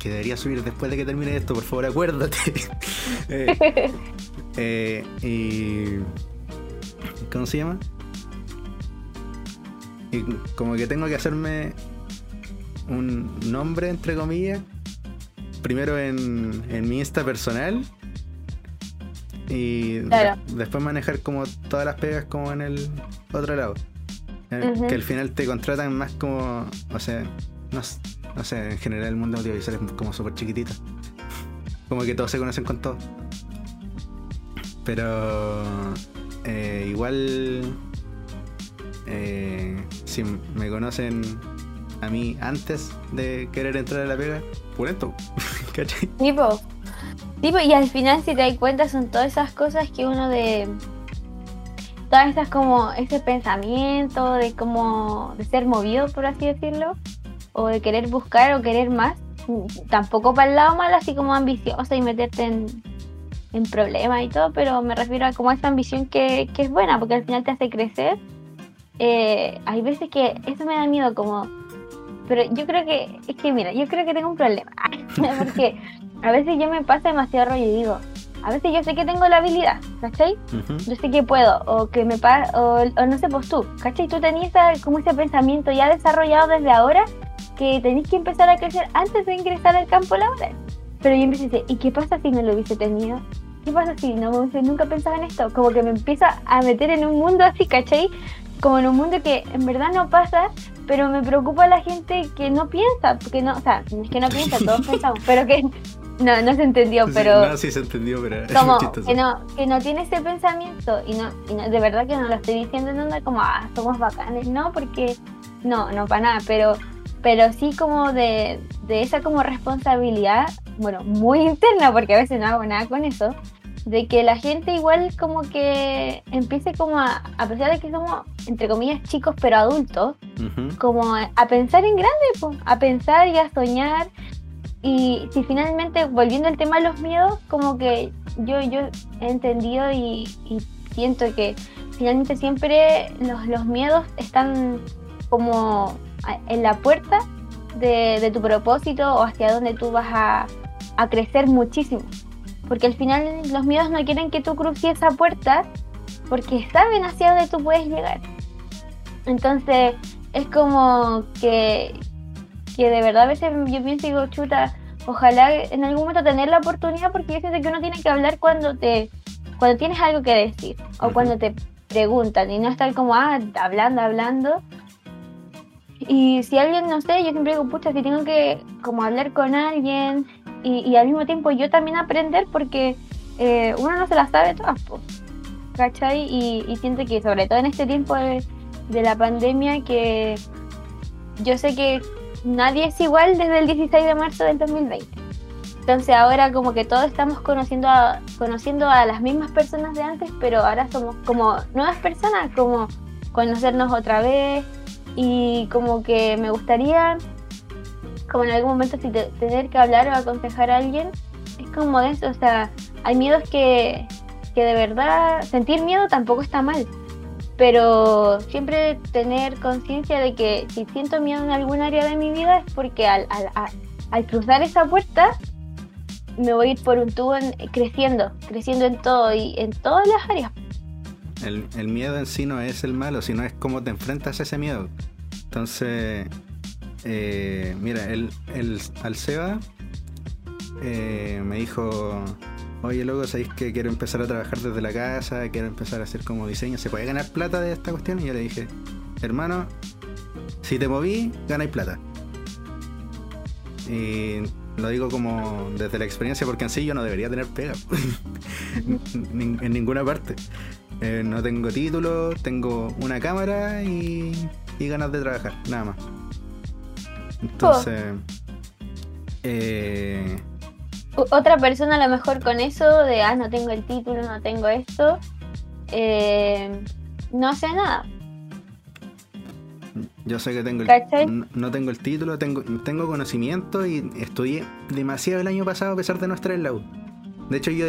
que debería subir después de que termine esto, por favor, acuérdate. eh, eh, y. ¿Cómo se llama? Y como que tengo que hacerme un nombre, entre comillas, primero en, en mi Insta personal y Claro. de- después manejar como todas las pegas como en el otro lado. Eh. Que al final te contratan más como, o sea, no, no sé, en general el mundo audiovisual es como súper chiquitito. Como que todos se conocen con todos. Pero eh, igual, eh, si me conocen a mí antes de querer entrar a la pega, pulento. ¿Cachai? Tipo, tipo, y al final si te das cuenta son todas esas cosas que uno de todas esas como ese pensamiento de como de ser movido por así decirlo o de querer buscar o querer más tampoco para el lado malo así como ambiciosa y meterte en, en problemas y todo pero me refiero a como esa ambición que, que es buena porque al final te hace crecer Eh, hay veces que eso me da miedo como pero yo creo que es que mira yo creo que tengo un problema porque a veces yo me pasa demasiado rollo y digo, a veces yo sé que tengo la habilidad, ¿cachai? Ujú. Yo sé que puedo, o que me pa o, o no sé, pues tú, ¿cachai? Tú tenías como ese pensamiento ya desarrollado desde ahora que tenés que empezar a crecer antes de ingresar al campo laboral. Pero yo empiezo a decir, ¿y qué pasa si no lo hubiese tenido? ¿Qué pasa si no hubiese nunca pensado en esto? Como que me empieza a meter en un mundo así, ¿cachai? Como en un mundo que en verdad no pasa, pero me preocupa la gente que no piensa, porque no, o sea, es que no piensa, todos pensamos, pero que no, no se entendió, Sí, pero no, sí se entendió, pero como que no, que no tiene ese pensamiento y no, y no- de verdad que no lo estoy diciendo en onda como ah, somos bacanes, no, porque no, no para nada, pero, pero sí como de, de esa como responsabilidad, bueno, muy interna, porque a veces no hago nada con eso, de que la gente igual como que empiece como a, a pesar de que somos, entre comillas, chicos pero adultos, como a pensar en grande, po, a pensar y a soñar. Y si finalmente, volviendo al tema de los miedos, como que yo, yo he entendido y, y siento que finalmente siempre los, los miedos están como en la puerta de, de tu propósito o hacia donde tú vas a, a crecer muchísimo. Porque al final los miedos no quieren que tú cruces esa puerta porque saben hacia dónde tú puedes llegar. Entonces es como que, que de verdad a veces yo pienso y digo, chuta, ojalá en algún momento tener la oportunidad porque yo siento que uno tiene que hablar cuando te cuando tienes algo que decir o cuando te preguntan y no estar como ah, hablando, hablando. Y si alguien, no sé, yo siempre digo, pucha, si tengo que como hablar con alguien y, al mismo tiempo yo también aprender porque eh, uno no se las sabe todas, po, ¿cachai? Y, y siento que sobre todo en este tiempo de, de la pandemia que yo sé que nadie es igual desde el 16 de marzo del 2020. Entonces ahora como que todos estamos conociendo a, conociendo a las mismas personas de antes, pero ahora somos como nuevas personas, como conocernos otra vez y como que me gustaría como en algún momento si te- tener que hablar o aconsejar a alguien, es como eso, o sea, hay miedos que, que de verdad, sentir miedo tampoco está mal, pero siempre tener conciencia de que si siento miedo en algún área de mi vida es porque al, al, cruzar esa puerta me voy a ir por un tubo en- creciendo, creciendo en todo y en todas las áreas. El, el miedo en sí no es el malo, sino es cómo te enfrentas a ese miedo. Entonces, eh, mira, el, el, al Seba eh, me dijo, oye, loco, ¿sabéis que quiero empezar a trabajar desde la casa? Quiero empezar a hacer como diseño. ¿Se puede ganar plata de esta cuestión? Y yo le dije, hermano, si te moví, ganáis plata. Y lo digo como desde la experiencia porque en sí yo no debería tener pega en ninguna parte. Eh, no tengo título, tengo una cámara y, y ganas de trabajar, nada más. Entonces, eh, Otra persona a lo mejor con eso de, ah, no tengo el título, no tengo esto, eh, no hace nada. yo sé que tengo el, no tengo el título, tengo, tengo conocimiento y estudié demasiado el año pasado a pesar de no estar en la U. De hecho, yo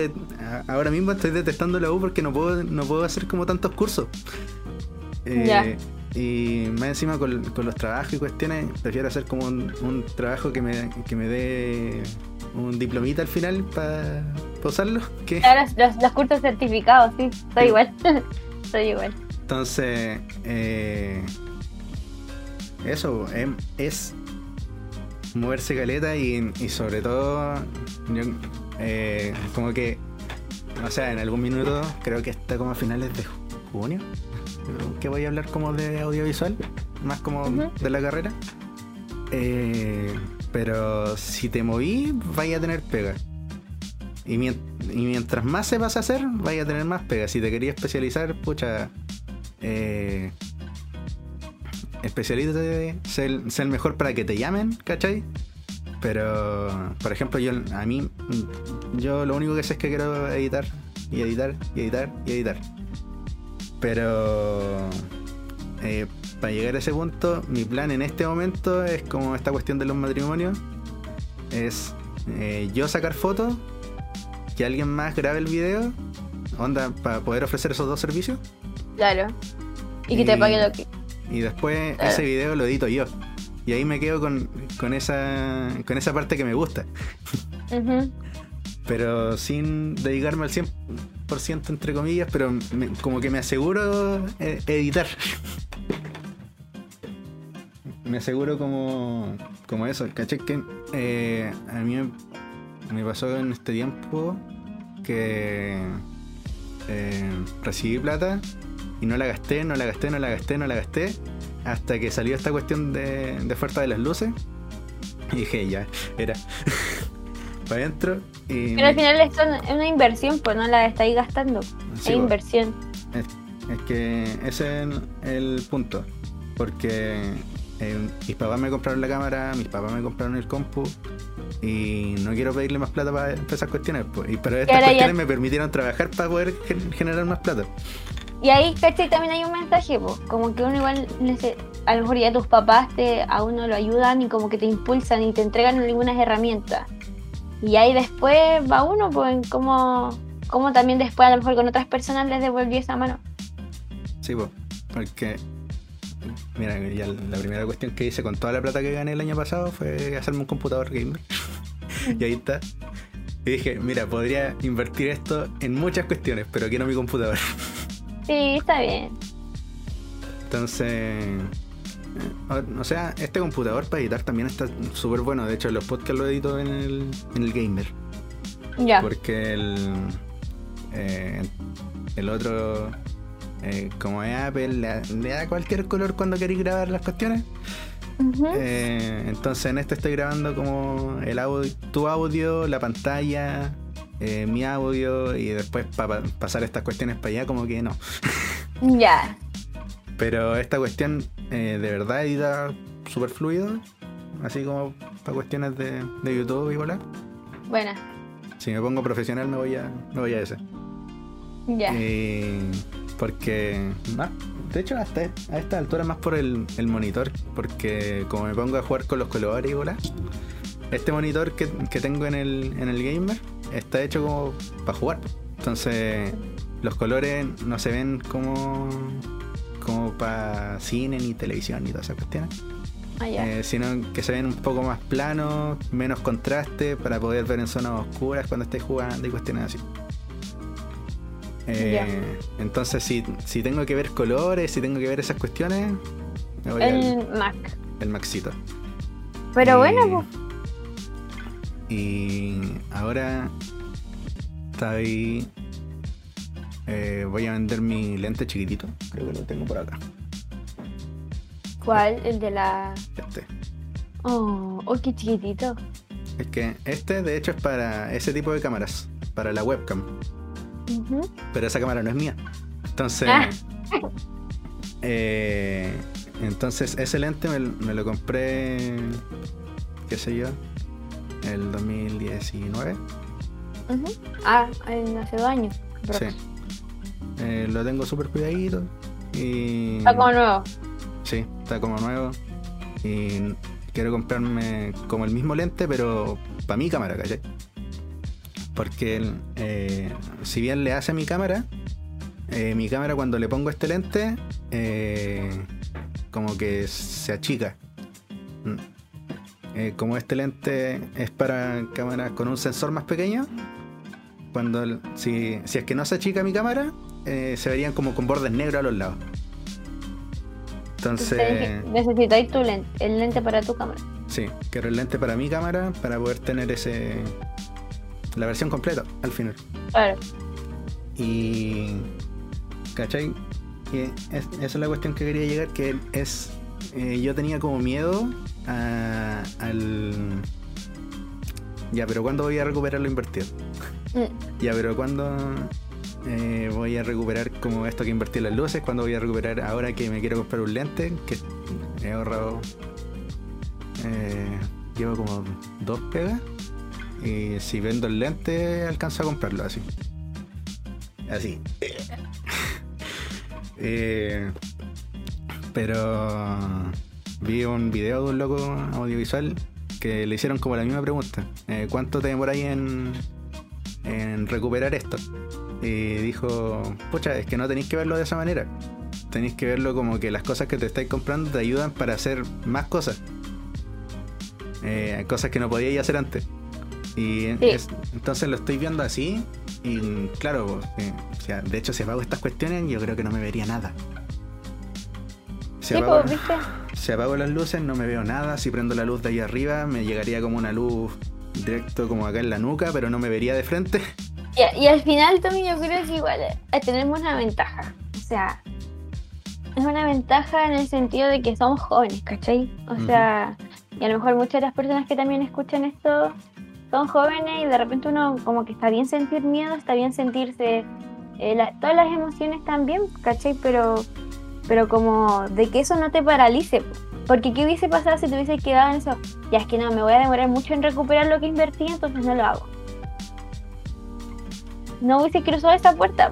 ahora mismo estoy detestando la U porque no puedo, no puedo hacer como tantos cursos. Eh, y más encima con, los trabajos y cuestiones, prefiero hacer como un, trabajo que me, que me dé un diplomita al final para usarlo. Que... los, cursos certificados, sí, soy igual. soy igual. Entonces, eh, eso em, es, moverse caleta y, sobre todo, eh, como que, o sea, en algún minuto, creo que está como a finales de junio, que voy a hablar como de audiovisual, más como de la carrera. Eh, pero si te moví, vaya a tener pega. Y, mientras más se vas a hacer, vaya a tener más pega. Si te querías especializar, pucha, eh, especialízate, sé el, mejor para que te llamen, ¿cachai? Pero, por ejemplo, yo a mí, yo lo único que sé es que quiero editar, y editar, y editar, y editar. Pero, eh, para llegar a ese punto, mi plan en este momento es como esta cuestión de los matrimonios, es eh, yo sacar fotos, que alguien más grabe el video, onda, para poder ofrecer esos dos servicios. Claro. Y que te pague lo que. Y después ese video lo edito yo. Y ahí me quedo con, con esa con esa parte que me gusta. Pero sin dedicarme al 100% entre comillas, pero como que me aseguro eh, editar. me aseguro como, como eso, caché que eh, a mí me, pasó en este tiempo que eh, recibí plata y no la gasté, no la gasté, no la gasté, no la gasté, hasta que salió esta cuestión de, de oferta de las luces. Y dije, ya, era. Para adentro. Y Pero al final es una inversión, pues no la estáis gastando. es inversión. Es, que ese es el, punto. Porque eh, mis papás me compraron la cámara, mis papás me compraron el compu y no quiero pedirle más plata para, esas cuestiones. Pues. Y pero estas cuestiones me permitieron trabajar para poder generar más plata. Y ahí, ¿cachai? También hay un mensaje, como que uno igual, a lo mejor ya tus papás te, a uno lo ayudan y como que te impulsan y te entregan algunas herramientas. Y ahí después va uno, pues, como, como también después a lo mejor con otras personas les devolvió esa mano. Sí, pues, porque, mira, ya la primera cuestión que hice con toda la plata que gané el año pasado fue hacerme un computador gamer. y ahí está. Y dije, mira, podría invertir esto en muchas cuestiones, pero quiero mi computador. Sí, está bien. Entonces, eh, o sea, este computador para editar también está súper bueno. De hecho, los podcasts lo edito en el, en el gamer. Ya. Porque el, eh, el otro, eh, como es Apple, le, da cualquier color cuando queréis grabar las cuestiones. entonces en este estoy grabando como el audio, tu audio, la pantalla, eh, mi audio y después para pasar estas cuestiones para allá, como que no. Ya. Pero esta cuestión eh, de verdad edita súper fluido, así como para cuestiones de, YouTube y volar. Buena. Si me pongo profesional me voy a, me voy a ese. Ya. porque, de hecho, hasta a esta altura más por el, monitor, porque como me pongo a jugar con los colores y volar, este monitor que, que tengo en el, en el gamer está hecho como para jugar. Entonces, los colores no se ven como, como para cine ni televisión ni todas esas cuestiones. Ah, eh, sino que se ven un poco más planos, menos contraste para poder ver en zonas oscuras cuando estés jugando y cuestiones así. Eh, entonces, si, si tengo que ver colores, si tengo que ver esas cuestiones, me voy el Mac. El Maxito. Pero bueno, y ahora estoy. Eh, voy a vender mi lente chiquitito. Creo que lo tengo por acá. ¿Cuál? El de la. Este. Oh, oh, qué chiquitito. Es que este, de hecho, es para ese tipo de cámaras. Para la webcam. Pero esa cámara no es mía. Entonces. Ah. Eh, entonces, ese lente me, me lo compré. ¿Qué sé yo? El 2019. Ah, hace dos años. Sí. Eh, lo tengo súper cuidadito. Y... Está como nuevo. Sí, está como nuevo. Y quiero comprarme como el mismo lente, pero para mi cámara, ¿cachai? Porque eh, si bien le hace a mi cámara, eh, mi cámara cuando le pongo este lente, como que se achica. Mm. como este lente es para cámaras con un sensor más pequeño, cuando si, si es que no se achica mi cámara, se verían como con bordes negros a los lados. Entonces. Necesitáis tu lente, el lente para tu cámara. Sí, quiero el lente para mi cámara para poder tener ese. La versión completa al final. Claro. Y. ¿Cachai? Y esa es la cuestión que quería llegar, que es. Eh, yo tenía como miedo a, al. Ya, pero ¿cuándo voy a recuperar lo invertido? Mm. ya, pero ¿cuándo eh, voy a recuperar como esto que invertí en las luces, cuando voy a recuperar ahora que me quiero comprar un lente, que he ahorrado, eh, llevo como dos pegas, y si vendo el lente alcanzo a comprarlo así. Así. Eh, pero vi un video de un loco audiovisual que le hicieron como la misma pregunta. ¿Cuánto te demoráis en, en recuperar esto? y dijo, pucha, es que no tenéis que verlo de esa manera. Tenéis que verlo como que las cosas que te estáis comprando te ayudan para hacer más cosas. Eh, cosas que no podíais hacer antes. Y entonces lo estoy viendo así. Y claro, eh, de hecho, si apago estas cuestiones, yo creo que no me vería nada. Si, apago, si apago las luces, no me veo nada. Si prendo la luz de ahí arriba, me llegaría como una luz directo como acá en la nuca, pero no me vería de frente. Y, al final también yo creo que igual eh, tenemos una ventaja. O sea, es una ventaja en el sentido de que somos jóvenes, ¿cachai? O sea, y a lo mejor muchas de las personas que también escuchan esto son jóvenes y de repente uno como que está bien sentir miedo, está bien sentirse eh, todas las emociones también, ¿cachai? Pero, pero como de que eso no te paralice. Porque ¿qué hubiese pasado si te hubiese quedado en eso? Ya es que no, me voy a demorar mucho en recuperar lo que invertí, entonces no lo hago no hubiese cruzado esa puerta,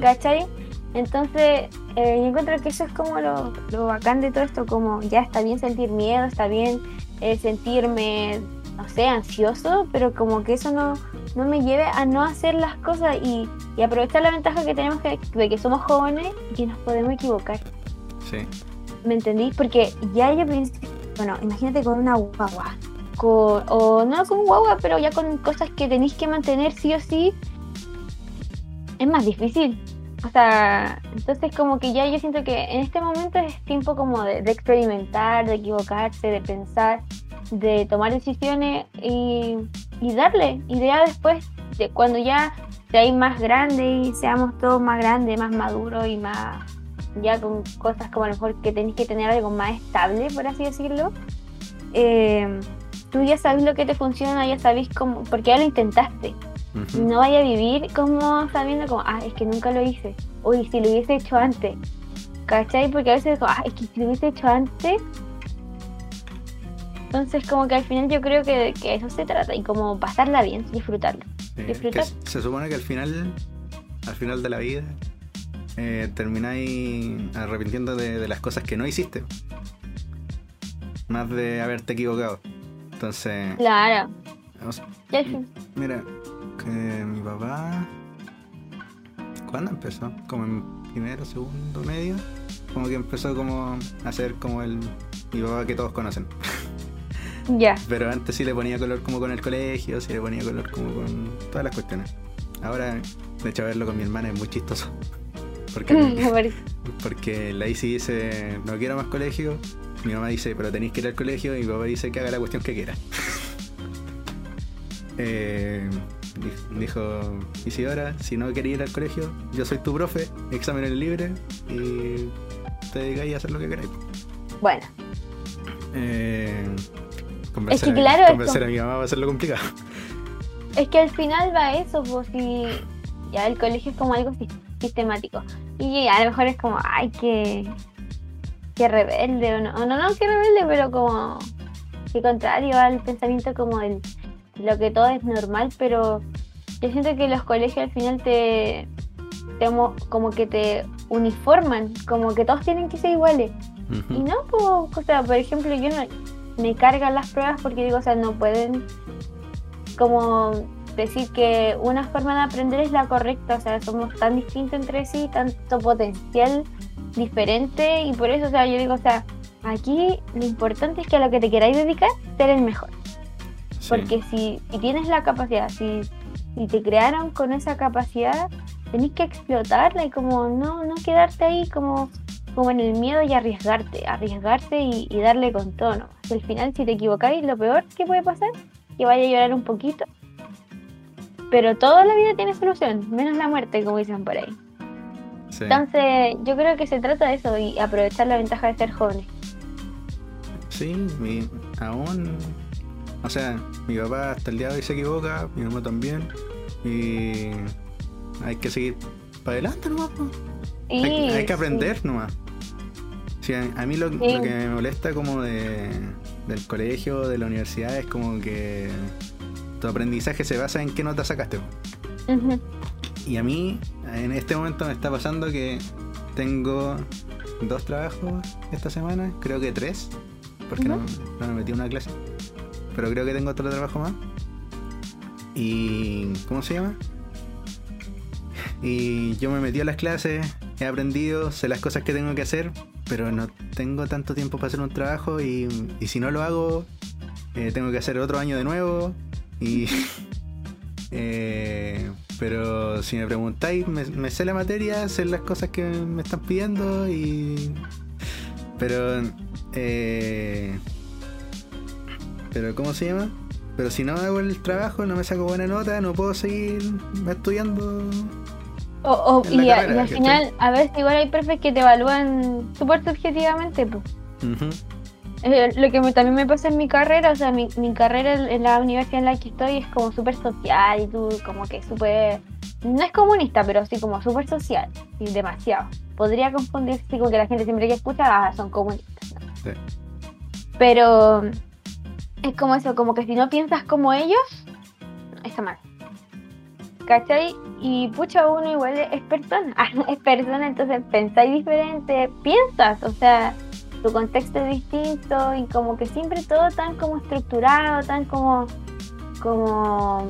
¿cachai? Entonces, eh, yo encuentro que eso es como lo, lo, bacán de todo esto, como ya está bien sentir miedo, está bien eh, sentirme, no sé, ansioso, pero como que eso no, no me lleve a no hacer las cosas y, y aprovechar la ventaja que tenemos que, de que somos jóvenes y que nos podemos equivocar. Sí. ¿Me entendí? Porque ya yo pienso, bueno, imagínate con una guagua, con, o no con guagua, pero ya con cosas que tenéis que mantener sí o sí es más difícil. O sea, entonces como que ya yo siento que en este momento es tiempo como de, experimentar, de equivocarse, de pensar, de tomar decisiones y, darle. Y ya después, de cuando ya seáis más grande y seamos todos más grandes, más maduros y más ya con cosas como a lo mejor que tenéis que tener algo más estable, por así decirlo, eh, tú ya sabes lo que te funciona, ya sabes cómo, porque ya lo intentaste. No vaya a vivir como sabiendo como, ah, es que nunca lo hice. Uy, si lo hubiese hecho antes. ¿Cachai? Porque a veces digo, ah, es que si lo hubiese hecho antes. Entonces como que al final yo creo que, que eso se trata y como pasarla bien, disfrutarlo. Disfrutar. Se supone que al final, al final de la vida, eh, termináis arrepintiendo de, las cosas que no hiciste. Más de haberte equivocado. Entonces. Claro. mira, que mi papá. ¿Cuándo empezó? Como en primero, segundo, medio. Como que empezó como a hacer como el mi papá que todos conocen. Ya. Pero antes sí le ponía color como con el colegio, sí le ponía color como con todas las cuestiones. Ahora, de hecho, verlo con mi hermana es muy chistoso. Porque, porque la Isi dice, no quiero más colegio. Mi mamá dice, pero tenéis que ir al colegio. Y mi papá dice que haga la cuestión que quiera. eh, dijo Isidora, si no quería ir al colegio, yo soy tu profe, exámenes libres y te dedicáis a hacer lo que queráis. Bueno. Eh, es que claro, convencer a mi mamá va a ser lo complicado. Es que al final va eso, pues si ya el colegio es como algo sistemático. Y a lo mejor es como, ay, que, que rebelde o no, no, no, que rebelde, pero como que contrario al pensamiento como el lo que todo es normal, pero yo siento que los colegios al final te, como que te uniforman, como que todos tienen que ser iguales. Y no, pues, o sea, por ejemplo, yo no me cargan las pruebas porque digo, o sea, no pueden como decir que una forma de aprender es la correcta, o sea, somos tan distintos entre sí, tanto potencial diferente y por eso, o sea, yo digo, o sea, aquí lo importante es que a lo que te queráis dedicar, ser el mejor. Porque si, tienes la capacidad, si, si te crearon con esa capacidad, tenés que explotarla y como no, no quedarte ahí como, como en el miedo y arriesgarte, arriesgarte y, darle con tono. Al final, si te equivocáis, lo peor que puede pasar, que vaya a llorar un poquito. Pero toda la vida tiene solución, menos la muerte, como dicen por ahí. Entonces, yo creo que se trata de eso y aprovechar la ventaja de ser jóvenes. Sí, mi, aún. O sea, mi papá hasta el día de hoy se equivoca, mi mamá también. Y hay que seguir para adelante nomás. hay, que aprender nomás. A, mí lo, que me molesta como de, del colegio, de la universidad, es como que tu aprendizaje se basa en qué nota sacaste. Y a mí, en este momento me está pasando que tengo dos trabajos esta semana, creo que tres, porque no, no, me metí una clase. Pero creo que tengo otro trabajo más. Y. ¿Cómo se llama? Y yo me metí a las clases, he aprendido, sé las cosas que tengo que hacer, pero no tengo tanto tiempo para hacer un trabajo y, si no lo hago, eh, tengo que hacer otro año de nuevo. Y. Eh, pero si me preguntáis, me, sé la materia, sé las cosas que me están pidiendo y. Pero. Eh, pero, ¿cómo se llama? Pero si no hago el trabajo, no me saco buena nota, no puedo seguir estudiando o, y, al final, a veces igual hay profes que te evalúan súper subjetivamente. Pues. lo que también me pasa en mi carrera, o sea, mi, carrera en la universidad en la que estoy es como súper social y tú como que súper... No es comunista, pero sí como súper social, y demasiado. Podría confundirse con que la gente siempre que escucha ah, son comunistas. Pero es como eso, como que si no piensas como ellos, está mal. ¿Cachai? Y pucha, uno igual es persona, es persona, entonces pensáis diferente, piensas, o sea, tu contexto es distinto y como que siempre todo tan como estructurado, tan como, como,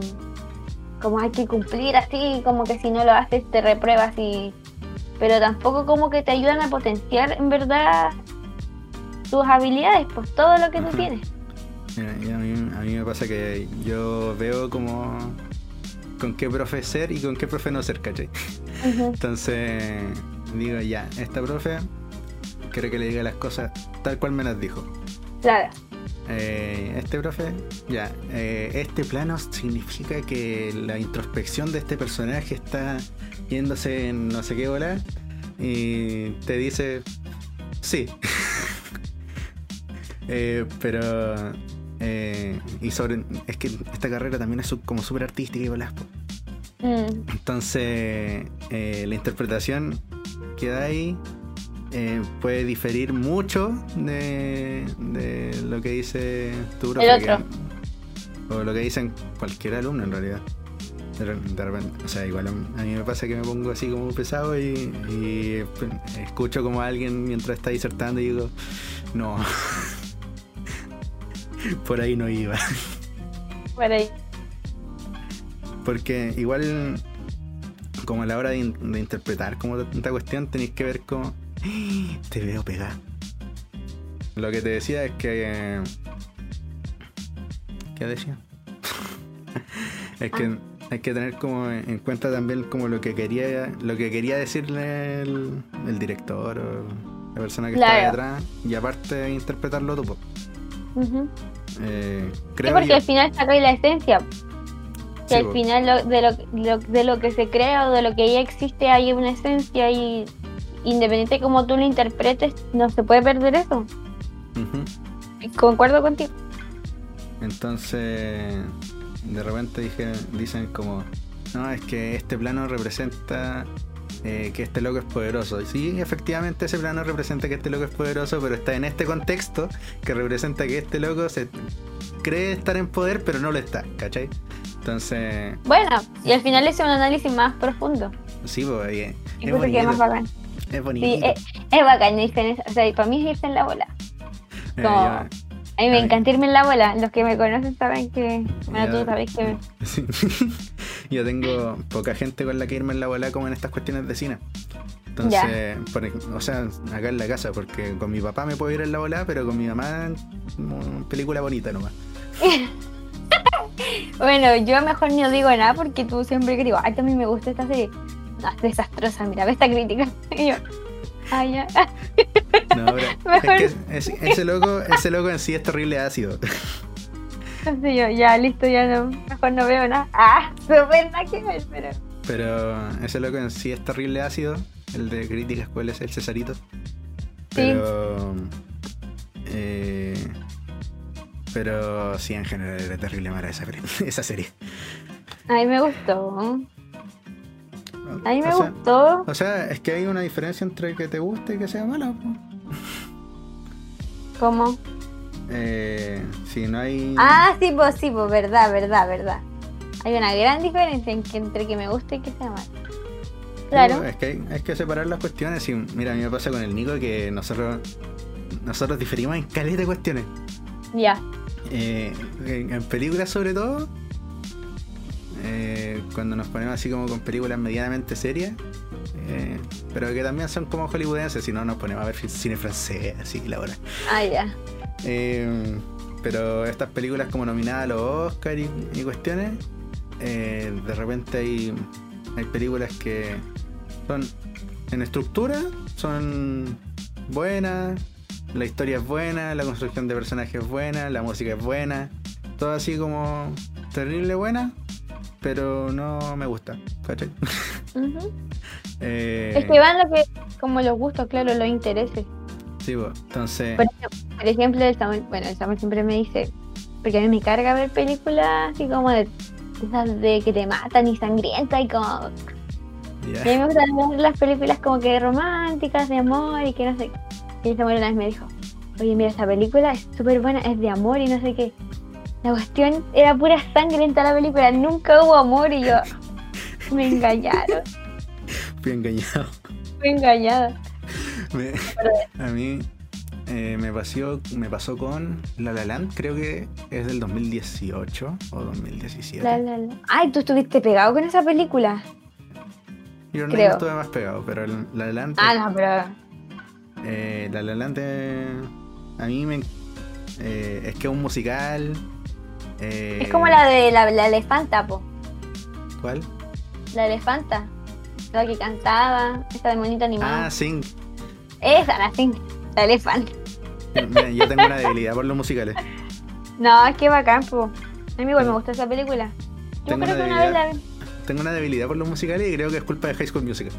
como hay que cumplir así, como que si no lo haces te repruebas y, pero tampoco como que te ayudan a potenciar en verdad tus habilidades, pues todo lo que tú tienes. a, mí, a mí me pasa que yo veo como con qué profe ser y con qué profe no ser, ¿cachai? Entonces digo, ya, esta profe quiero que le diga las cosas tal cual me las dijo. Claro. Eh, este profe, ya, eh, este plano significa que la introspección de este personaje está yéndose en no sé qué bola y te dice, sí. Eh, pero eh, y sobre. Es que esta carrera también es como súper artística y bolas. Mm. Entonces, eh, la interpretación que da ahí eh, puede diferir mucho de, lo que dice tu profe. o lo que dicen cualquier alumno en realidad. De, repente, o sea, igual a, mí me pasa que me pongo así como pesado y, y escucho como a alguien mientras está disertando y digo, no. Por ahí no iba. Por ahí. Porque igual, como a la hora de, interpretar como tanta cuestión, tenéis que ver como. Te veo pegar. Lo que te decía es que. ¿Qué decía? es que ah. hay que tener como en cuenta también como lo que quería lo que quería decirle el, director o la persona que está detrás y aparte interpretarlo tú. Eh, creo sí, porque al final ahí la esencia. Que al final de, lo, de lo que se crea o de lo que ya existe hay una esencia y independiente de cómo tú lo interpretes, no se puede perder eso. Concuerdo contigo. Entonces, de repente dije, dicen como, no, es que este plano representa eh, que este loco es poderoso. Y sí, efectivamente ese plano representa que este loco es poderoso, pero está en este contexto que representa que este loco se cree estar en poder, pero no lo está, ¿cachai? Entonces... Bueno, y al final es un análisis más profundo. Sí, pues es, es bonito. es más bacán. Es bonito. Sí, es, bacán, o sea, para mí es irse en la bola. yo, A mí me encanta irme en la bola. Los que me conocen saben que. Bueno, tú sabes que. Sí. Yo tengo poca gente con la que irme en la bola como en estas cuestiones de cine. Entonces, por, o sea, acá en la casa, porque con mi papá me puedo ir en la bola, pero con mi mamá, película bonita nomás. bueno, yo mejor no digo nada porque tú siempre que digo, ay, también me gusta esta serie. No, es desastrosa, mira, ve esta crítica. Y yo, ay, ya. No, pero es que ese, loco, ese loco en sí es terrible ácido. Entonces yo, ya, listo, ya no, mejor no veo nada. Ah, súper nada que ver, pero... Pero ese loco en sí es terrible ácido el de críticas, ¿cuál es el Cesarito? Pero. Eh, pero sí, en general era terrible mala esa, esa serie. A mí me gustó. A mí me gustó. o sea, es que hay una diferencia entre que te guste y que sea mala. ¿Cómo? Eh, si no hay. Ah, sí, pues sí, pues verdad, verdad, verdad. Hay una gran diferencia entre que me guste y que sea mala. Claro. es, que hay, que separar las cuestiones. Y mira, a mí me pasa con el Nico que nosotros nosotros diferimos en calidad de cuestiones. Ya. Eh, en, películas sobre todo, eh, cuando nos ponemos así como con películas medianamente serias, eh, pero que también son como hollywoodenses, si no nos ponemos a ver cine francés, así la hora. Ah, ya. Pero estas películas como nominadas a los Oscar y, y cuestiones, de repente hay, hay películas que son en estructura, son buenas, la historia es buena, la construcción de personajes es buena, la música es buena, todo así como terrible buena, pero no me gusta, ¿cachai? Eh, es que van lo que, como los gustos, claro, los intereses. Sí, pues, entonces... Por, ejemplo, el Samuel, bueno, el Samuel siempre me dice, porque a mí me carga ver películas así como de, de que te matan y sangrientas y como y a mí me gustan ver las películas como que románticas, de amor y que no sé. Y esa mujer una vez me dijo, oye, mira, esta película es súper buena, es de amor y no sé qué. La cuestión era pura sangre en toda la película, nunca hubo amor y yo me engañaron. Fui engañado. Fui engañada. a mí eh, me, pasó, me pasó con La La Land, creo que es del 2018 o 2017. La La Ay, tú estuviste pegado con esa película. Yo no estuve más pegado, pero La La Land. Ah, no, pero. Eh, la La Land a mí me. Eh, es que es un musical. Eh, es como la de la, elefanta, po. ¿Cuál? La elefanta. La que cantaba, esta de monito animado. Ah, Sing. Esa, la Sing. La elefanta. Mira, yo tengo una debilidad por los musicales. No, es que bacán, po. A mí igual me gusta esa película. Yo creo que una vez la tengo una debilidad por los musicales y creo que es culpa de High School Musical.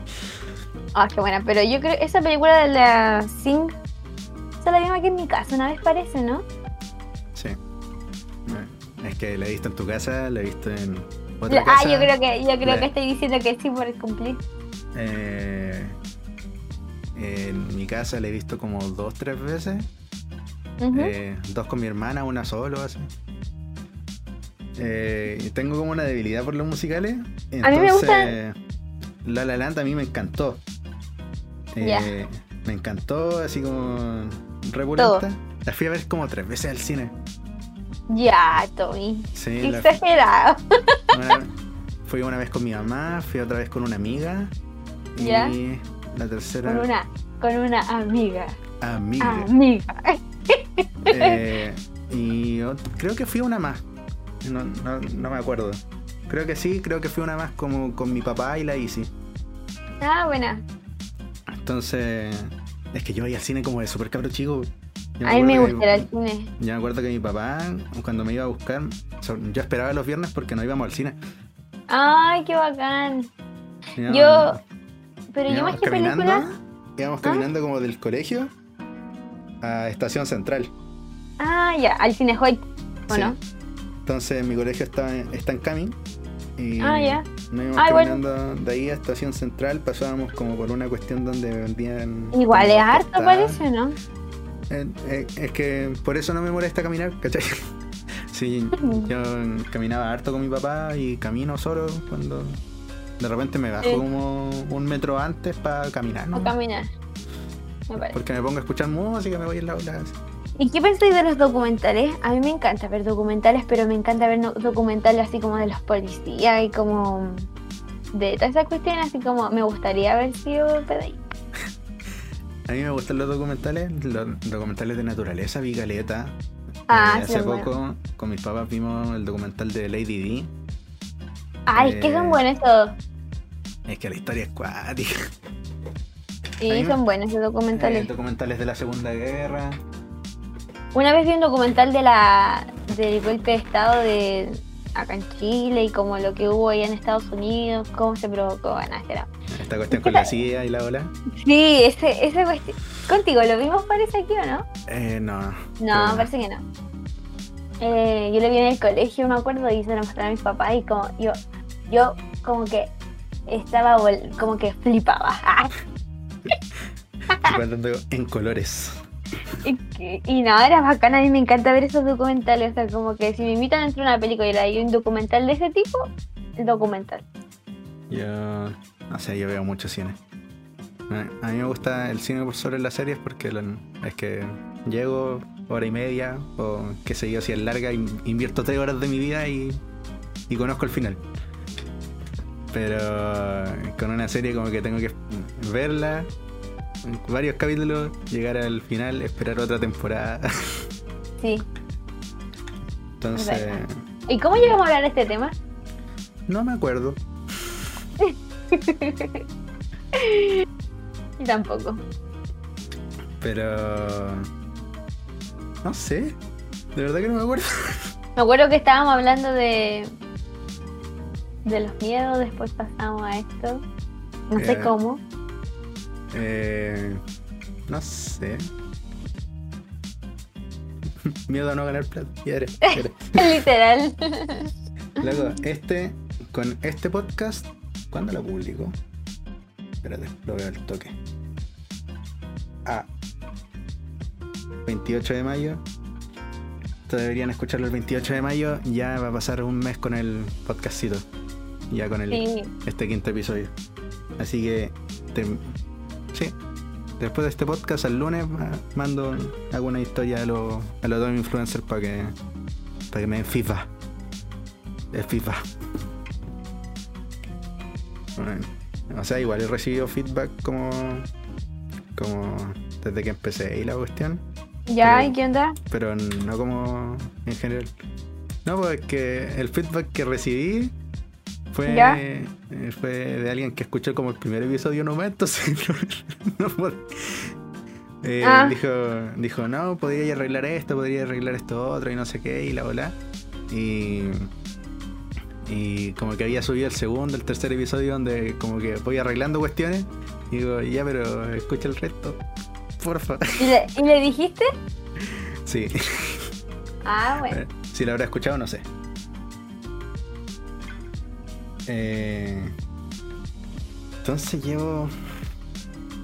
Ah, qué buena, pero yo creo esa película de la Sing, esa la vimos aquí en mi casa una vez parece, ¿no? Sí. Es que la he visto en tu casa, la he visto en otra casa. Ah, yo creo que, yo creo que estoy diciendo que sí por cumplir. Eh, en mi casa la he visto como dos, tres veces. eh, dos con mi hermana, una solo, así. Eh, tengo como una debilidad por los musicales. Entonces, a mí me gusta. La La Land a mí me encantó. Eh, me encantó, así como repulenta. La fui a ver como tres veces al cine. Ya, Tommy. Sí, Exagerado. fui una vez con mi mamá, fui otra vez con una amiga. Y la tercera. Con una, con una amiga. Amiga. Amiga. Eh, y creo que fui una más. No, no, me acuerdo. Creo que sí, creo que fue una más como con mi papá y la Isi. Ah, buena. Entonces, es que yo iba al cine como de super cabro chico. a mí me gusta el cine. Yo me acuerdo que mi papá, cuando me iba a buscar, yo esperaba los viernes porque no íbamos al cine. Ay, qué bacán. yo, pero yo más que película. Íbamos ¿Ah? caminando como del colegio a Estación Central. Ah, ya, al cine Hoy, ¿o no? Entonces mi colegio está, está en Cami. Y ah, ya. Nos íbamos caminando de ahí a Estación Central, pasábamos como por una cuestión donde vendían. Igual es harto, parece, ¿no? Eh, eh, es que por eso no me molesta caminar, ¿cachai? sí, yo caminaba harto con mi papá y camino solo cuando de repente me bajo como un metro antes para caminar. ¿no? caminar. Porque me pongo a escuchar música, me voy en la ola. ¿Y qué pensáis de los documentales? A mí me encanta ver documentales, pero me encanta ver documentales así como de los policías y como de todas esas cuestiones, así como me gustaría haber sido PDI. A mí me gustan los documentales, los documentales de naturaleza, vi Galeta. Ah, eh, hace poco con mis papás vimos el documental de Lady D. Ay, es que son eh, buenos todos. Es que la historia es cuática. Sí, son buenos esos documentales. Eh, documentales de la Segunda Guerra. Una vez vi un documental de la del golpe de estado de acá en Chile y como lo que hubo ahí en Estados Unidos, cómo se provocó, bueno, era. Esta cuestión con la CIA y la ola. Sí, ese, ese cuestión. Contigo, ¿lo vimos parece aquí o no? Eh, no. No, parece que no. Eh, yo lo vi en el colegio, me acuerdo, y se lo mostré a mis papás y como yo, yo como que estaba como que flipaba. en colores. Y, nada, era bacana, a mí me encanta ver esos documentales, o sea, como que si me invitan a entrar a una película y hay un documental de ese tipo, el documental. Yo, o sea, yo veo mucho cine. A mí me gusta el cine sobre las series porque es que llego hora y media o qué sé yo, si es larga, invierto tres horas de mi vida y, y conozco el final. Pero con una serie como que tengo que verla, varios capítulos, llegar al final, esperar otra temporada. Sí. Entonces. ¿Y cómo llegamos a hablar de este tema? No me acuerdo. y tampoco. Pero. No sé. De verdad que no me acuerdo. Me acuerdo que estábamos hablando de. De los miedos, después pasamos a esto. No sé cómo. Eh, no sé. Miedo a no ganar plata. Literal. Luego, este, con este podcast, ¿cuándo lo publico? Espérate, lo veo al toque. Ah, 28 de mayo. deberían escucharlo el 28 de mayo. Ya va a pasar un mes con el podcastito. Ya con el, este quinto episodio. Así que te, Sí. Después de este podcast, el lunes mando alguna historia a los a los dos influencers para que, para que me den FIFA. Es FIFA. o sea, igual he recibido feedback como, como desde que empecé y la cuestión. ¿Ya? ¿Y qué onda? Pero no como en general. No, porque el feedback que recibí fue, eh, fue de alguien que escuchó como el primer episodio nomás, entonces no, eh, ah. dijo, dijo, no, podría arreglar esto, podría arreglar esto otro y no sé qué, y la bola. Y, y como que había subido el segundo, el tercer episodio donde como que voy arreglando cuestiones. Y digo, ya, pero escucha el resto, porfa. ¿Y le, ¿Y le dijiste? Sí. Ah, bueno. Si lo habrá escuchado, no sé. Eh, entonces llevo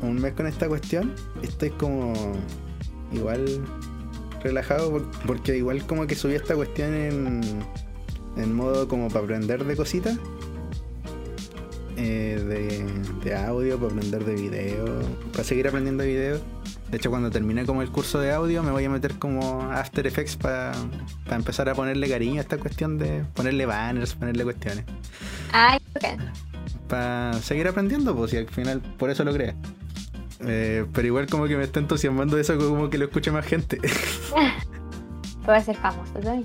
un mes con esta cuestión. Estoy como igual relajado porque igual como que subí esta cuestión en, modo como para aprender de cositas. Eh, de, de, audio, para aprender de video, para seguir aprendiendo de video. De hecho, cuando termine como el curso de audio, me voy a meter como After Effects para empezar a ponerle cariño a esta cuestión de ponerle banners, ponerle cuestiones. Ay, ok. Para seguir aprendiendo, pues, y al final por eso lo creé. Eh, pero igual como que me está entusiasmando eso como que lo escuche más gente. A ser famoso, ¿no?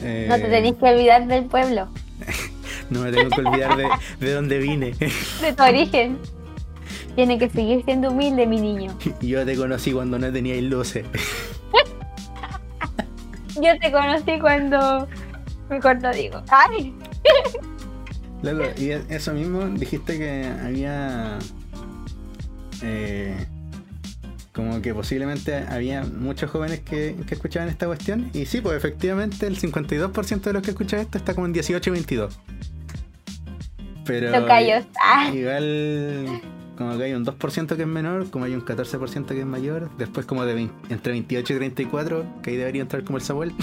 Eh, no te tenés que olvidar del pueblo. no me tengo que olvidar de, de dónde vine. de tu origen. Tiene que seguir siendo humilde, mi niño. Yo te conocí cuando no teníais luces. Yo te conocí cuando. Mejor no digo. ¡Ay! Luego, y eso mismo, dijiste que había. Eh, como que posiblemente había muchos jóvenes que, escuchaban esta cuestión. Y sí, pues efectivamente el 52% de los que escuchan esto está como en 18 y 22. Pero. Ah. Igual. Como que hay un 2% que es menor, como hay un 14% que es mayor. Después, como de entre 28 y 34, que ahí debería entrar como el Samuel.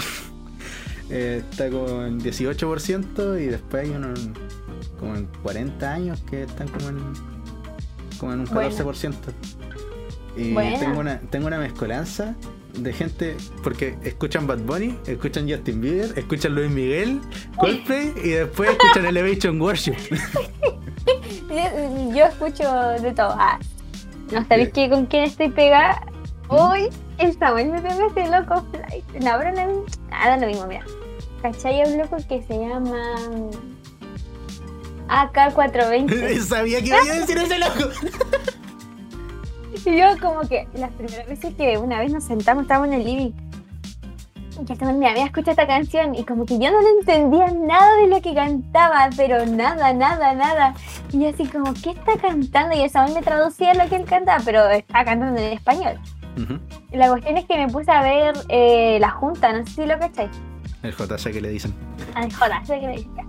Eh, está como en 18% y después hay unos como en 40 años que están como en, como en un 14%. Y tengo una, tengo una mezcolanza de gente porque escuchan Bad Bunny, escuchan Justin Bieber, escuchan Luis Miguel, Coldplay y después escuchan Elevation Worship. Yo escucho de todo. Ah, ¿No sabéis que con quién estoy pegada? Hoy el Samuel me pegó este loco flight. No, pero no, nada lo mismo, mira. ¿Cachai? Hay un loco que se llama AK420. Sabía que iba a decir ese loco. Y yo como que las primeras veces que una vez nos sentamos, estábamos en el living, que también me había escuchado esta canción y como que yo no le entendía nada de lo que cantaba, pero nada, nada, nada. Y yo así como, ¿qué está cantando? Y el Samuel me traducía lo que él cantaba, pero estaba cantando en español. y la cuestión es que me puse a ver eh, La Junta, no sé si lo cacháis. El JC que le dicen. Ah, el JC que le dicen.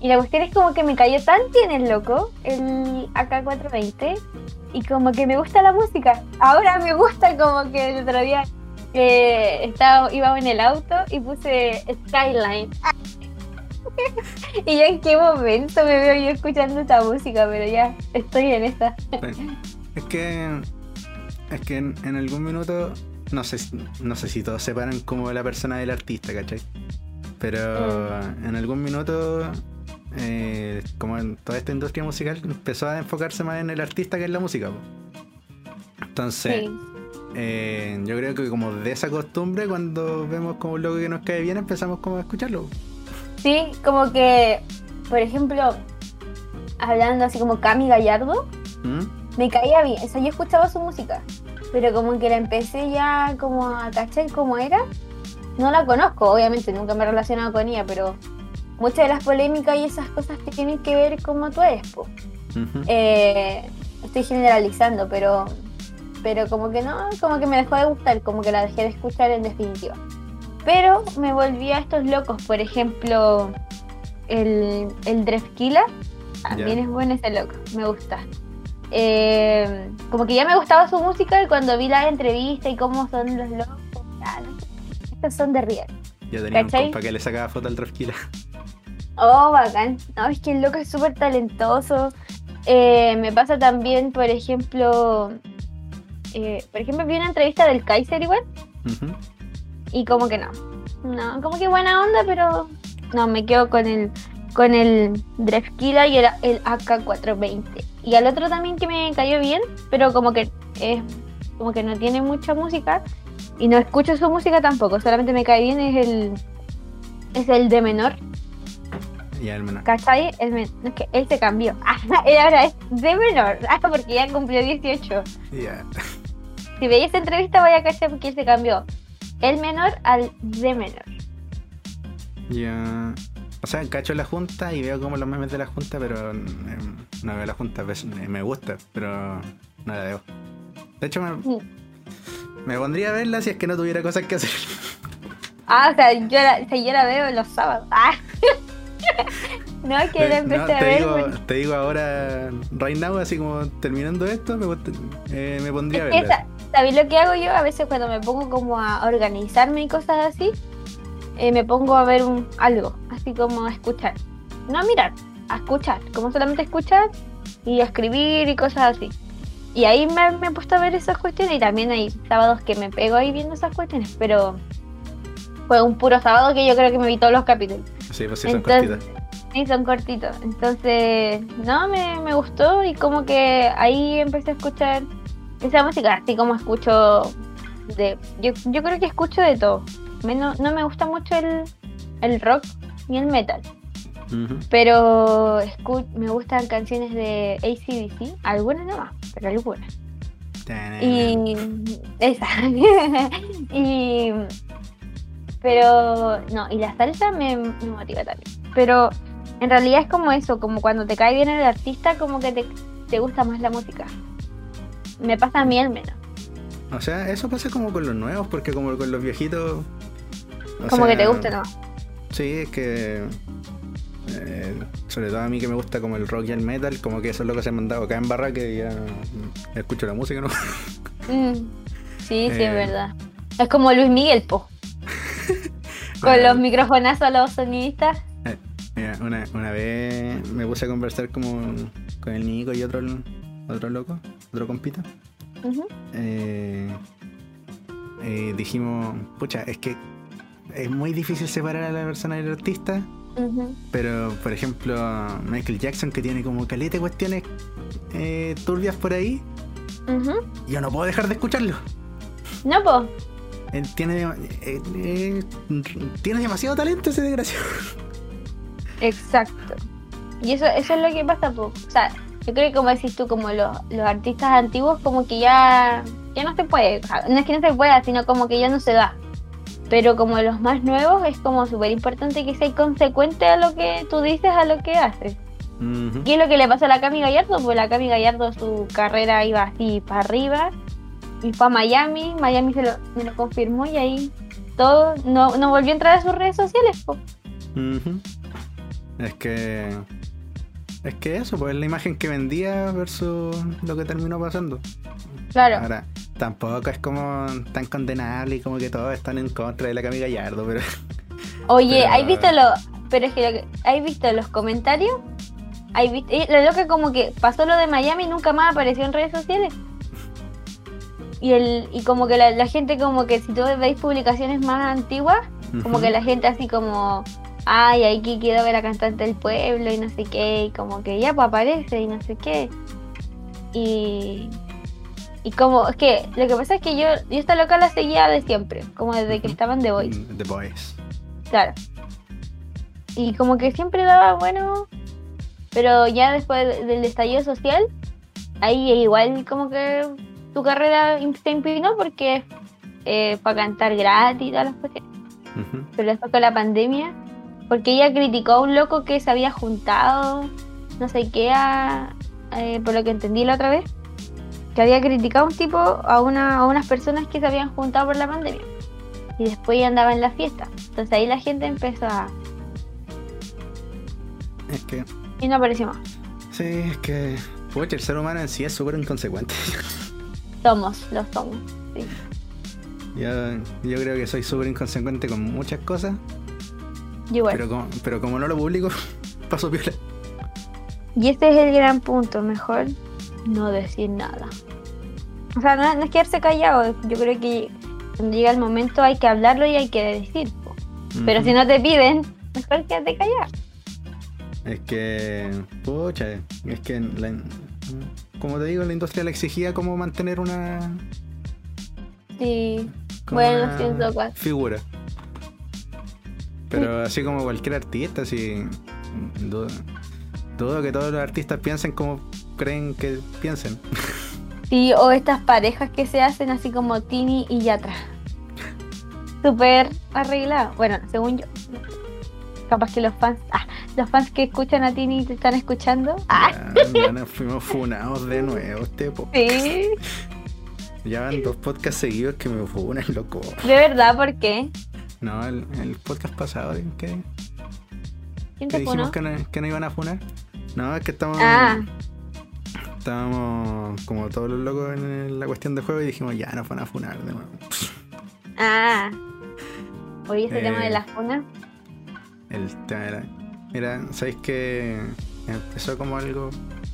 Y la cuestión es como que me cayó tan bien el loco, el AK420, y como que me gusta la música. Ahora me gusta como que el otro día eh, estaba, iba en el auto y puse Skyline. y ya en qué momento me veo yo escuchando esta música, pero ya estoy en esta. es que es que en, algún minuto no sé no sé si todos separan como la persona del artista, ¿cachai? Pero mm. en algún minuto eh, como en toda esta industria musical, empezó a enfocarse más en el artista que en la música. Entonces, eh, yo creo que como de esa costumbre, cuando vemos como logo que nos cae bien, empezamos como a escucharlo. Sí, como que, por ejemplo, hablando así como Cami Gallardo, ¿Mm? me caía bien. O sea, yo escuchaba su música, pero como que la empecé ya como a cachar cómo era. No la conozco, obviamente, nunca me he relacionado con ella, pero muchas de las polémicas y esas cosas que tienen que ver como tú eres. Eh, estoy generalizando, pero pero como que no, como que me dejó de gustar, como que la dejé de escuchar en definitiva. Pero me volví a estos locos, por ejemplo, el, el Drefkila, también es bueno ese loco, me gusta. Eh, como que ya me gustaba su música y cuando vi la entrevista y cómo son los locos, estos son de real. Ya tenía un compa que le sacaba foto al Drefkila. Oh, bacán. No, es que el loco es súper talentoso. Eh, me pasa también, por ejemplo, eh, por ejemplo, vi una entrevista del Kaiser igual. Y como que no. No, como que buena onda, pero no, me quedo con el con el Drefkila y el, el AK420. Y al otro también que me cayó bien, pero como que es como que no tiene mucha música y no escucho su música tampoco, solamente me cae bien es el es el de menor el menor. ¿Cachai? es que él se cambió. él ahora es de menor, porque ya cumplió 18. Ya. Si veis esta entrevista, vaya a cachar porque él se cambió. El menor al de menor. Ya. O sea, cacho la junta y veo como los memes de la junta, pero em, no veo la junta. Pues, me gusta, pero no la veo. De hecho, me, me pondría a verla si es que no tuviera cosas que hacer. Ah, o sea, yo la, yo la veo los sábados. Ah. no, que la empecé a ver. Digo, Te digo ahora, right now, así como terminando esto, me, eh, me pondría a verla. ¿Sabéis lo que hago yo? A veces cuando me pongo como a organizarme y cosas así, eh, me pongo a ver un, algo, así como a escuchar. No a mirar, a escuchar, como solamente escuchar y a escribir y cosas así. Y ahí me, me, he puesto a ver esas cuestiones y también hay sábados que me pego ahí viendo esas cuestiones, pero fue un puro sábado que yo creo que me vi todos los capítulos. Sí, pues sí, son cortitos. Sí, son cortitos. Entonces, no, me, me gustó y como que ahí empecé a escuchar esa música, así como escucho de... Yo, yo creo que escucho de todo. no me gusta mucho el, el rock ni el metal. Pero me gustan canciones de ACDC, algunas nomás, pero algunas. Y esa. y pero no, y la salsa me, motiva también. Pero en realidad es como eso, como cuando te cae bien el artista, como que te, te gusta más la música. Me pasa a mí al menos. O sea, eso pasa como con los nuevos, porque como con los viejitos. Como que te gusta, ¿no? Sí, es que. Eh, sobre todo a mí que me gusta como el rock y el metal, como que eso es lo que se han mandado acá en barra que ya escucho la música, ¿no? Mm, sí, sí, es eh, verdad. Es como Luis Miguel, po. Con los microfonazos a los sonidistas. Eh, mira, una, una, vez me puse a conversar como con el Nico y otro, otro loco, otro compita. eh, eh, dijimos, pucha, es que es muy difícil separar a la persona del artista. Pero, por ejemplo, Michael Jackson, que tiene como caleta cuestiones eh, turbias por ahí, yo no puedo dejar de escucharlo. No, puedo. Él tiene, eh, eh, tiene demasiado talento ese desgraciado. Exacto. Y eso, eso es lo que pasa, po. o sea, yo creo que como decís tú, como los, los artistas antiguos, como que ya, ya no se puede, no es que no se pueda, sino como que ya no se da. Pero como los más nuevos es como súper importante que seas consecuente a lo que tú dices, a lo que haces. Y es lo que le pasó a la Cami Gallardo, pues la Cami Gallardo su carrera iba así para arriba y fue a Miami, Miami se lo, me lo confirmó y ahí todo no, no volvió a entrar a sus redes sociales. Es que es que eso, pues es la imagen que vendía versus lo que terminó pasando. Claro. Ahora, tampoco es como tan condenable y como que todos están en contra de la Cami Gallardo, pero. Oye, ¿hay visto lo.? Pero es que, ¿hay visto los comentarios? ¿Hay visto? Lo que como que pasó lo de Miami y nunca más apareció en redes sociales. Y, el, y como que la, gente, como que si tú veis publicaciones más antiguas, como que la gente así como ay, aquí quiero ver la cantante del pueblo y no sé qué, y como que ya pues aparece y no sé qué. Y, y como, es que lo que pasa es que yo, yo esta loca la seguía de siempre, como desde que estaban The Boys. Mm, The Boys. Claro. Y como que siempre daba bueno, pero ya después del estallido social, ahí igual como que tu carrera se impinó porque eh, fue a cantar gratis y todas las cosas. Pero después con la pandemia porque ella criticó a un loco que se había juntado, no sé qué, eh, por lo que entendí la otra vez, que había criticado a un tipo, a, una, a unas personas que se habían juntado por la pandemia. Y después ya andaba en la fiesta. Entonces ahí la gente empezó a... Es que... Y no apareció más. Sí, es que... Pues el ser humano en sí es súper inconsecuente. Somos, lo somos, sí. Yo, yo creo que soy súper inconsecuente con muchas cosas, pero como, pero como no lo publico, paso piola. Y este es el gran punto, mejor no decir nada. O sea, no, es quedarse callado, yo creo que cuando llega el momento hay que hablarlo y hay que decir. Pero si no te piden, mejor quédate callado. Es que, pucha, es que, como te digo, la industria le exigía como mantener una... Sí, bueno, siento Figura. Pero así como cualquier artista, así. Dudo, que todos los artistas piensen como creen que piensen. Sí, o estas parejas que se hacen así como Tini y Yatra. Súper arreglado. Bueno, según yo. Capaz que los fans. Ah, los fans que escuchan a Tini te están escuchando. Ah. Ya, nos fuimos funados de nuevo este. Sí. Ya van dos podcasts seguidos que me funan, loco. ¿De verdad? ¿Por qué? No, el, el podcast pasado, ¿qué? ¿Quién te dijimos que no, que no, iban a funar? No, es que estamos. Ah. Estábamos como todos los locos en la cuestión de juego y dijimos, ya no van a funar de nuevo. Ah. Oye, ese tema de las funas. El tema era. Mira, ¿sabéis que empezó como algo.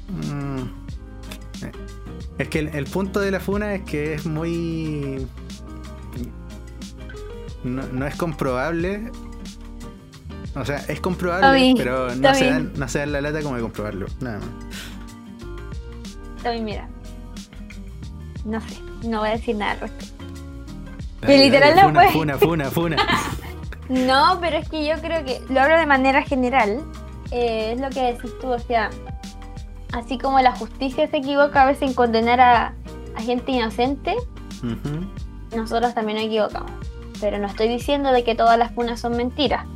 Mm, eh, es que el, punto de la funa es que es muy no, es comprobable. O sea, es comprobable, pero no se, dan, no se, dan, la lata como de comprobarlo. Nada más. Tommy, mira. No sé, no voy a decir nada al respecto. Que literal no fue. Funa, funa, funa. no, pero es que yo creo que lo hablo de manera general. Eh, es lo que decís tú, o sea, así como la justicia se equivoca a veces en condenar a, gente inocente, nosotros también nos equivocamos. Pero no estoy diciendo de que todas las funas son mentiras.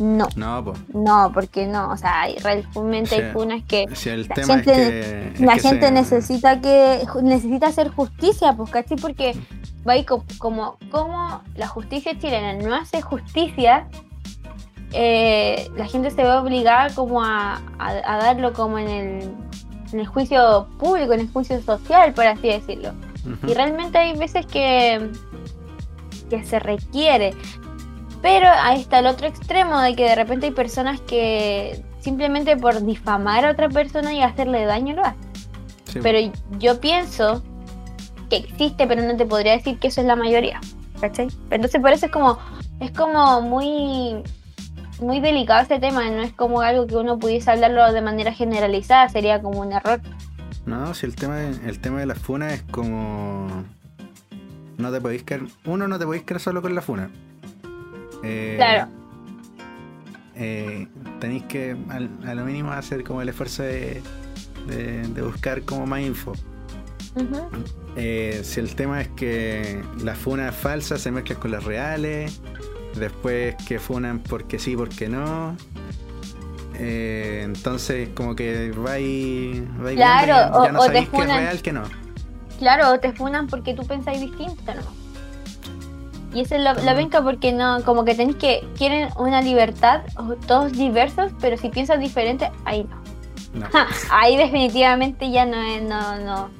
No. No, No, porque no. O sea, realmente hay funas que. la gente, la gente necesita que. necesita hacer justicia, pues, ¿cachai? Porque va como, como, la justicia chilena no hace justicia. Eh, la gente se ve obligada como a, darlo como en el, en el juicio público, en el juicio social, por así decirlo. Y realmente hay veces que que se requiere. Pero ahí está el otro extremo de que de repente hay personas que simplemente por difamar a otra persona y hacerle daño lo hacen. Pero yo pienso que que existe, pero no te podría decir que eso es la mayoría. ¿Cachai? Entonces por eso es como, es como muy, muy delicado este tema, no es como algo que uno pudiese hablarlo de manera generalizada, sería como un error. No, si el tema de, el tema de la funa es como no te podéis quedar, uno no te podéis quedar solo con la funa. Eh, claro. Eh, tenéis que a lo mínimo hacer como el esfuerzo de, de, buscar como más info. Eh, si el tema es que la funa es falsa, se mezcla con las reales, después que funan porque sí, porque no. Eh, entonces como que va y, va claro, ya, no o, sabéis que es real que no. Claro, te funan porque tú pensáis distinto, ¿no? Y esa es la, la venca porque no, como que tenéis que, quieren una libertad, todos diversos, pero si piensas diferente, ahí no. ahí definitivamente ya no es, no, no.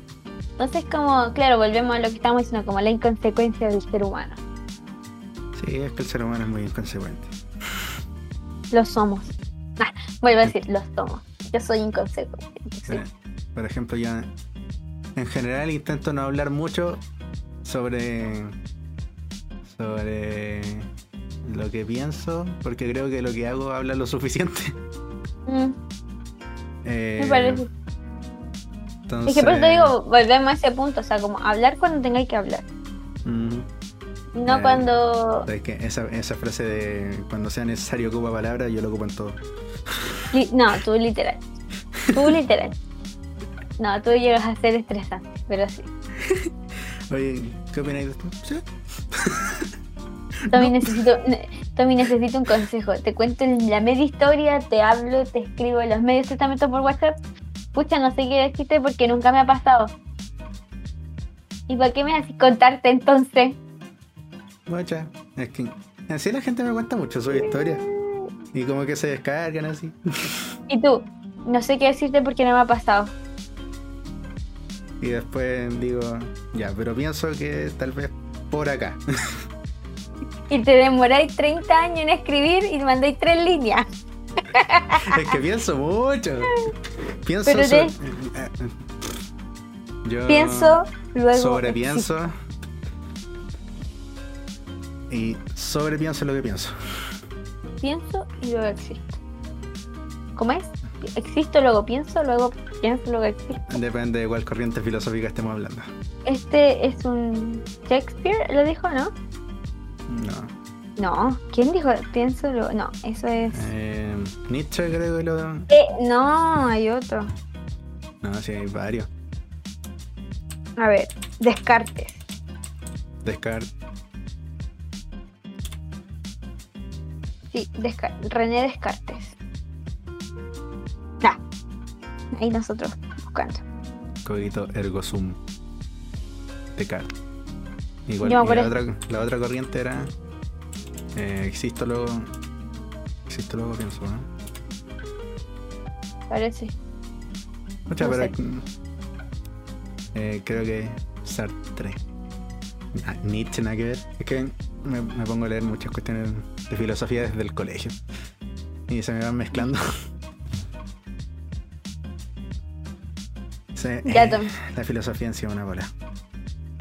Entonces como, claro, volvemos a lo que estamos diciendo, como la inconsecuencia del ser humano. Sí, es que el ser humano es muy inconsecuente. Lo somos. Ah, vuelvo a decir, lo somos. Yo soy inconsecuente. Por ejemplo, yo en general intento no hablar mucho sobre sobre lo que pienso, porque creo que lo que hago habla lo suficiente. Mm. Eh, Me parece. Es que por eso te digo, volvemos a ese punto, o sea, como hablar cuando tengáis que hablar. No eh, cuando. Es que esa, esa frase de cuando sea necesario ocupa palabras, yo lo ocupo en todo. No, tú literal. Tú literal. No, tú llegas a ser estresante, pero sí. Oye, ¿qué opináis de esto? ¿Sí? Tommy, necesito, Tommy, necesito un consejo. Te cuento la media historia, te hablo, te escribo en los medios testamentos por WhatsApp. Pucha, no sé qué decirte porque nunca me ha pasado. ¿Y por qué me haces contarte entonces? Mucha, es que así la gente me cuenta mucho su historia. Y como que se descargan así. ¿Y tú? No sé qué decirte porque no me ha pasado. Y después digo, ya, pero pienso que tal vez por acá. Y te demoráis 30 años en escribir y mandáis tres líneas. Es que pienso mucho. Pienso. Yo pienso, luego. Sobrepienso. Y sobrepienso lo que pienso. Pienso y luego existo. ¿Cómo es? Existo, luego pienso, luego existo. Depende de cuál corriente filosófica estemos hablando. Este es un Shakespeare, lo dijo, ¿no? No. No, ¿quién dijo? Pienso luego. No, eso es. Eh, Nietzsche, creo que lo. Eh, no, hay otro. No, sí, hay varios. A ver, Descartes. Descartes. Sí, René Descartes. Ahí nosotros buscando. Cogito ergo sum. Descartes. Igual la, otra, la otra corriente era. Eh, existo luego. Existo luego pienso, ¿no? Parece. Mucha, pero. Eh, creo que Sartre. Ah, Nietzsche, nada que ver. Es que me, me, pongo a leer muchas cuestiones de filosofía desde el colegio. Y se me van mezclando. ya, la filosofía en sí es una bola.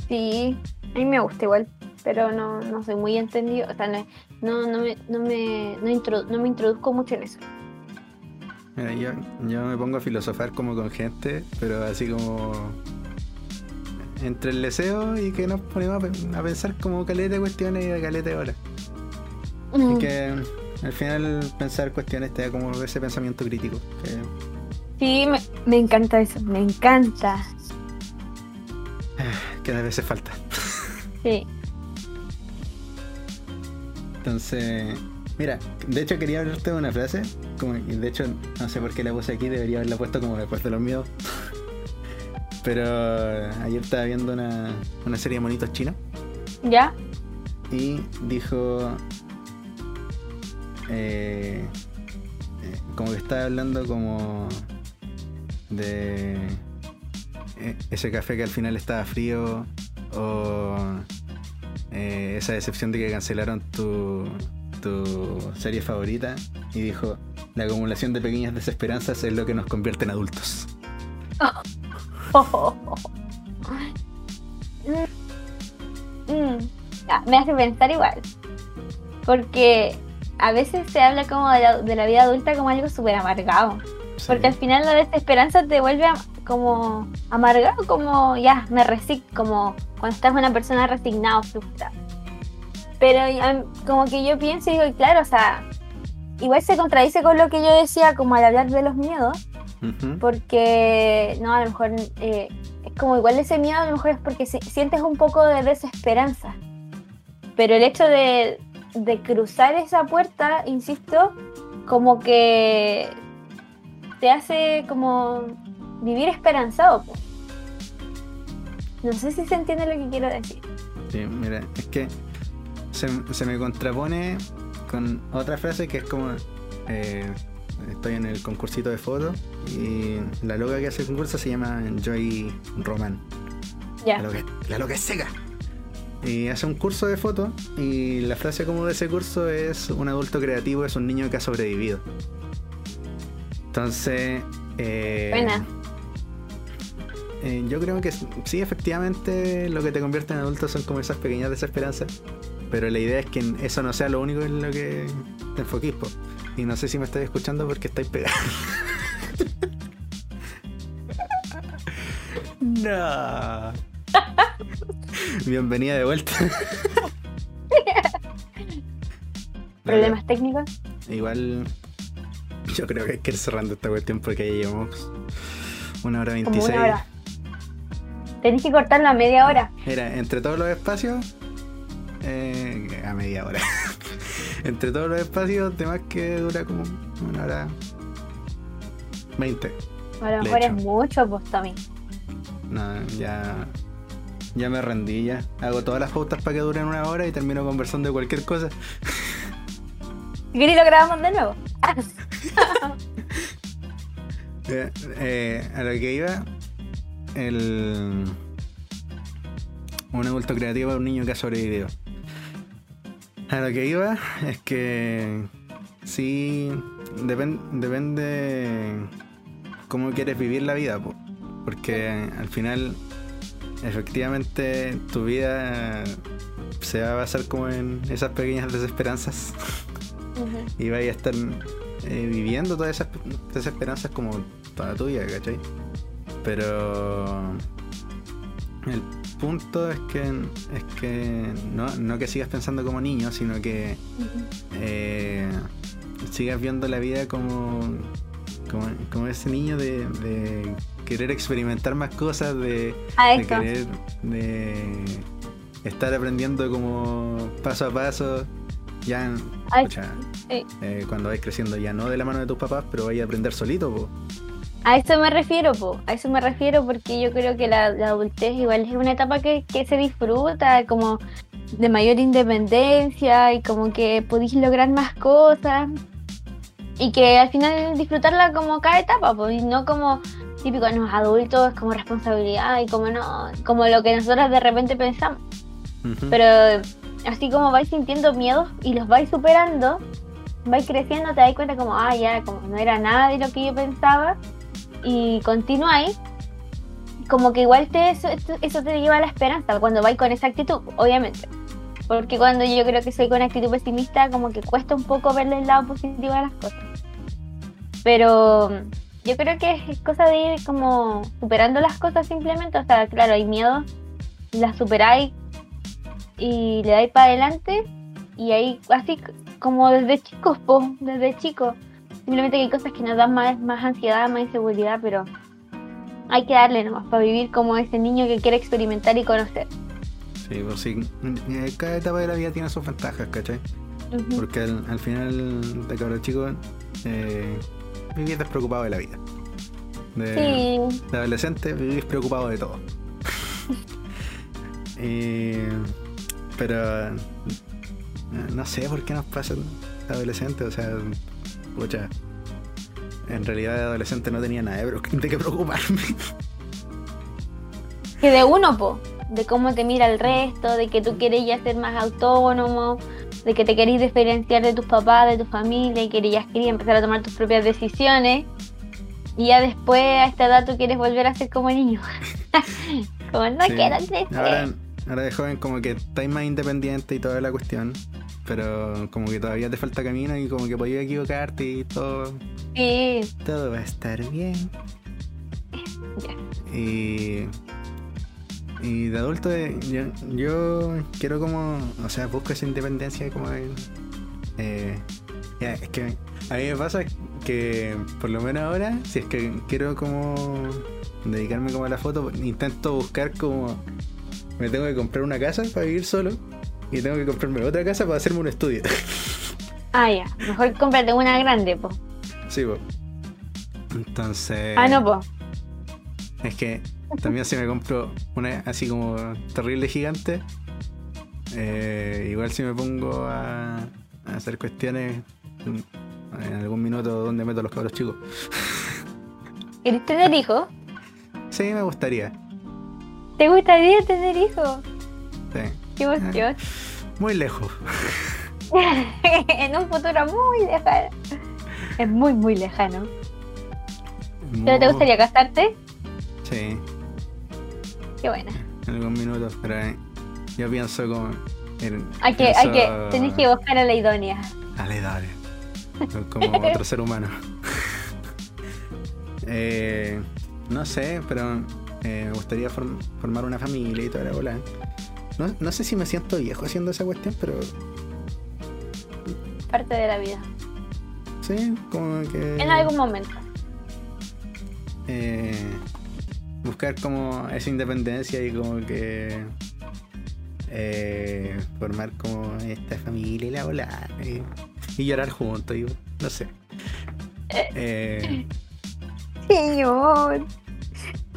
Sí, a mí me gusta igual, pero no, no soy muy entendido. O sea, no, no, me, no, me, no, me introduzco mucho en eso. Mira, yo, yo me pongo a filosofar como con gente, pero así como entre el deseo y que nos ponemos a pensar como caleta de cuestiones y de caleta de horas. Y que al final pensar cuestiones te da como ese pensamiento crítico. Sí, me, me, encanta eso, me encanta. Que a veces falta. Sí. Entonces, mira, de hecho quería hablarte de una frase, como, de hecho no sé por qué la puse aquí, debería haberla puesto como después de los míos. Pero ayer estaba viendo una, una serie de monitos chinos. ¿Ya? Y dijo, eh, eh, como que estaba hablando como de eh, ese café que al final estaba frío o eh, esa decepción de que cancelaron tu, tu serie favorita y dijo, la acumulación de pequeñas desesperanzas es lo que nos convierte en adultos. Mm, mm, me hace pensar igual. Porque a veces se habla como de la, vida adulta como algo súper amargado. Porque al final la desesperanza te vuelve como amargado, como ya, me resigno, como cuando estás una persona resignada o frustrada. Pero como que yo pienso y digo, claro, o sea, igual se contradice con lo que yo decía, como al hablar de los miedos, porque, no, a lo mejor eh, es como igual ese miedo, a lo mejor es porque sientes un poco de desesperanza. Pero el hecho de, de cruzar esa puerta, insisto, como que te hace como vivir esperanzado. No sé si se entiende lo que quiero decir. Sí, mira, es que se, se me contrapone con otra frase que es como eh, estoy en el concursito de fotos y la loca que hace el concurso se llama Joy Roman. Ya. La, loca, es seca. Y hace un curso de fotos y la frase como de ese curso es un adulto creativo es un niño que ha sobrevivido. Entonces... Eh, Buena. Eh, yo creo que sí, efectivamente lo que te convierte en adulto son como esas pequeñas desesperanzas. Pero la idea es que eso no sea lo único en lo que te enfoquís. Y no sé si me estáis escuchando porque estáis pegados. no. Bienvenida de vuelta. ¿Problemas técnicos? Igual yo creo que hay que ir cerrando esta cuestión porque ya llevamos una hora veintiséis. Tenés que cortarlo a media hora. Mira, entre todos los espacios, eh, a media hora. entre todos los espacios, más que dura como una hora veinte. A lo mejor es mucho, pues también. No, ya. Ya me rendí, ya. Hago todas las pautas para que duren una hora y termino conversando de cualquier cosa. ¿Y lo grabamos de nuevo? eh, eh, a lo que iba, el, un adulto creativo es un niño que ha sobrevivido. A lo que iba es que sí depende cómo quieres vivir la vida, porque al final efectivamente tu vida se va a basar como en esas pequeñas desesperanzas y vais a estar eh, viviendo todas esas desesperanzas como toda tu vida, ¿cachai? Pero el punto es que es que no, que sigas pensando como niño, sino que eh, sigas viendo la vida como, como, ese niño de, querer experimentar más cosas, de, de querer de estar aprendiendo como paso a paso. Ya, eh, cuando vais creciendo ya no de la mano de tus papás, pero vais a aprender solito. A eso me refiero, po. a eso me refiero porque yo creo que la, adultez igual es una etapa que, se disfruta, como de mayor independencia y como que podéis lograr más cosas y que al final disfrutarla como cada etapa, pues, y no como típico en los adultos, como responsabilidad y como no, como lo que nosotros de repente pensamos. Pero así como vais sintiendo miedos y los vais superando, vais creciendo, te das cuenta como, ah, ya, como no era nada de lo que yo pensaba y continuáis, como que igual te, eso, te lleva a la esperanza cuando vais con esa actitud, obviamente. Porque cuando yo creo que soy con actitud pesimista, como que cuesta un poco verle el lado positivo a las cosas. Pero yo creo que es cosa de ir como superando las cosas simplemente. O sea, claro, hay miedo, las superáis y le dais para adelante. Y ahí, así como desde chicos, po, desde chicos Simplemente hay cosas que nos dan más, más ansiedad, más inseguridad, pero hay que darle nomás para vivir como ese niño que quiere experimentar y conocer. Sí, pues sí. Eh, cada etapa de la vida tiene sus ventajas, ¿cachai? Porque al, final de cabrón chico, eh, vivís despreocupado de la vida. De, sí. de adolescente vivís preocupado de todo. pero eh, no sé por qué nos pasa adolescente, o sea, Pucha, en realidad de adolescente no tenía nada de, qué preocuparme. Que de uno, po, de cómo te mira el resto, de que tú quieres ya ser más autónomo, de que te querés diferenciar de tus papás, de tu familia y querías, querías empezar a tomar tus propias decisiones. Y ya después a esta edad tú quieres volver a ser como niño. Como no quiero crecer. Ahora, ahora de joven como que estáis más independiente y toda la cuestión. Pero como que todavía te falta camino y como que podías equivocarte y todo. Sí. Todo va a estar bien. Ya. Y. Y de adulto, eh, yo, yo quiero como. O sea, busco esa independencia como. eh, es que a mí me pasa que, por lo menos ahora, si es que quiero como. Dedicarme como a la foto, intento buscar como. Me tengo que comprar una casa para vivir solo. Y tengo que comprarme otra casa para hacerme un estudio. Ah, ya. Mejor cómprate una grande, po. sí, po. Entonces. Ah, no, po. Es que también si me compro una así como terrible gigante, eh, igual si me pongo a, a hacer cuestiones mm, en algún minuto donde meto a los cabros chicos. ¿Querés tener hijos? Sí, me gustaría. ¿Te gustaría tener hijos? Sí. Qué emoción. Muy lejos. en un futuro muy lejano. Es muy, muy lejano. ¿Pero te gustaría casarte? Sí, Qué buena. en algún minuto. Pero eh, yo pienso como. en- Hay que, hay que, tenés que buscar a la idónea. Dale, dale. Como otro ser humano. Eh, no sé, pero eh, me gustaría form- formar una familia y toda la bola. No, no sé si me siento viejo haciendo esa cuestión, pero Parte de la vida. sí, como que. En algún momento. eh, buscar como esa independencia y como que. eh, formar como esta familia y la bola. Y, y llorar juntos, y, no sé. Eh, Señor.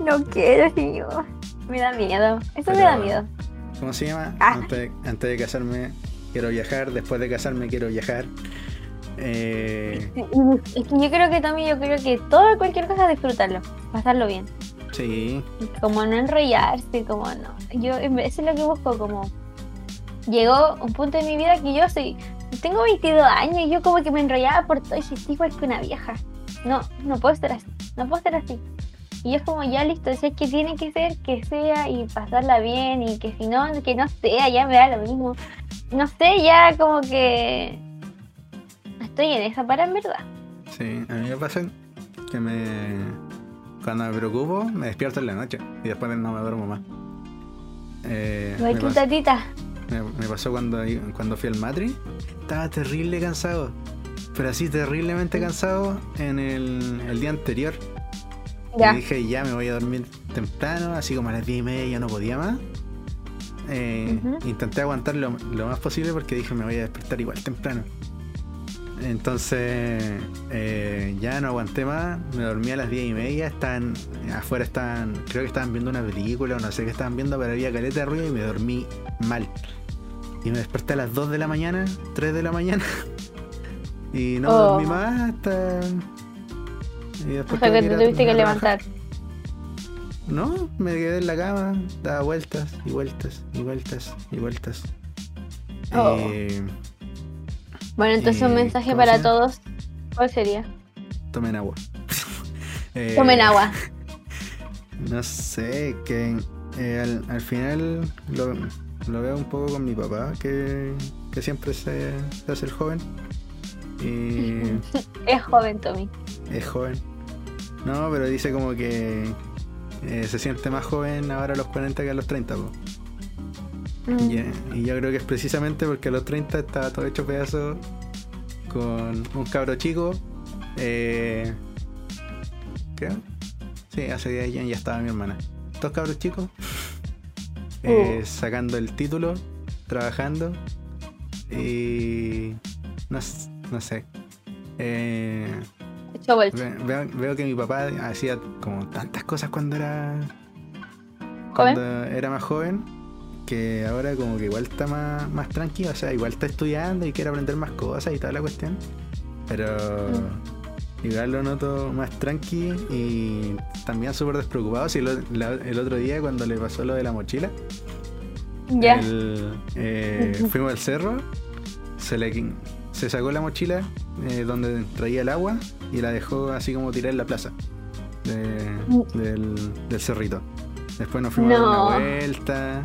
No quiero, señor. Me da miedo. Eso me da miedo. ¿Cómo se llama? Ah. Antes, de- antes de casarme quiero viajar, después de casarme quiero viajar. Eh, Es que yo creo que también, yo creo que todo, cualquier cosa, disfrutarlo. Pasarlo bien. sí, Como no enrollarse, como no. Yo, eso es lo que busco, como. Llegó un punto en mi vida que yo soy. Tengo 22 años y yo como que me enrollaba por todo y "Estoy igual que una vieja. No, no puedo estar así. No puedo estar así. Y es como, ya listo, si es que tiene que ser, que sea y pasarla bien y que si no, que no sea, ya me da lo mismo. No sé, ya como que. Estoy en esa para en verdad. sí. A mí me pasa que me. Cuando me preocupo, me despierto en la noche y después no me duermo más. Eh, me, que pas- tatita. me- me pasó cuando, cuando fui al Matri. Estaba terrible cansado. Pero así terriblemente cansado en el, el día anterior. Ya. Y dije, ya me voy a dormir temprano, así como a las 10 y media ya no podía más. Eh. Intenté aguantar lo, lo más posible porque dije, me voy a despertar igual temprano. Entonces, eh, ya no aguanté más, me dormí a las 10 y media, estaban, afuera estaban, creo que estaban viendo una película o no sé qué estaban viendo, pero había caleta de ruido y me dormí mal. Y me desperté a las 2 de la mañana, 3 de la mañana. Y no Oh. dormí más hasta... Y O sea que te tuviste que levantar. No, me quedé en la cama, daba vueltas y vueltas y vueltas y vueltas. Oh. Eh, Bueno, entonces un Eh, mensaje ¿cómo para todos. ¿Cuál sería? tomen agua. Eh, Tomen agua. No sé, que al, al final lo, lo veo un poco con mi papá, que, que siempre se, se hace el joven. Es joven, Tommy. es joven. No, pero dice como que eh, se siente más joven ahora a los 40 que a los 30. po. Mm. Y, y yo creo que es precisamente porque a los 30 estaba todo hecho pedazo con un cabro chico. Eh, creo. Sí, hace 10 años ya estaba mi hermana. Dos cabros chicos. eh, sacando el título, trabajando. Y. No, s- no sé. Eh, ve- veo, veo que mi papá hacía como tantas cosas cuando era ¿Joven? cuando era más joven, que ahora como que igual está más, más tranquilo, o sea, igual está estudiando y quiere aprender más cosas y toda la cuestión. Pero igual lo noto más tranqui y también súper despreocupado. Si lo- la- el otro día cuando le pasó lo de la mochila, Ya. eh, fuimos al cerro, se le se sacó la mochila eh, donde traía el agua y la dejó así como tirada en la plaza de- Mm. del, del cerrito. Después nos fuimos a dar una vuelta.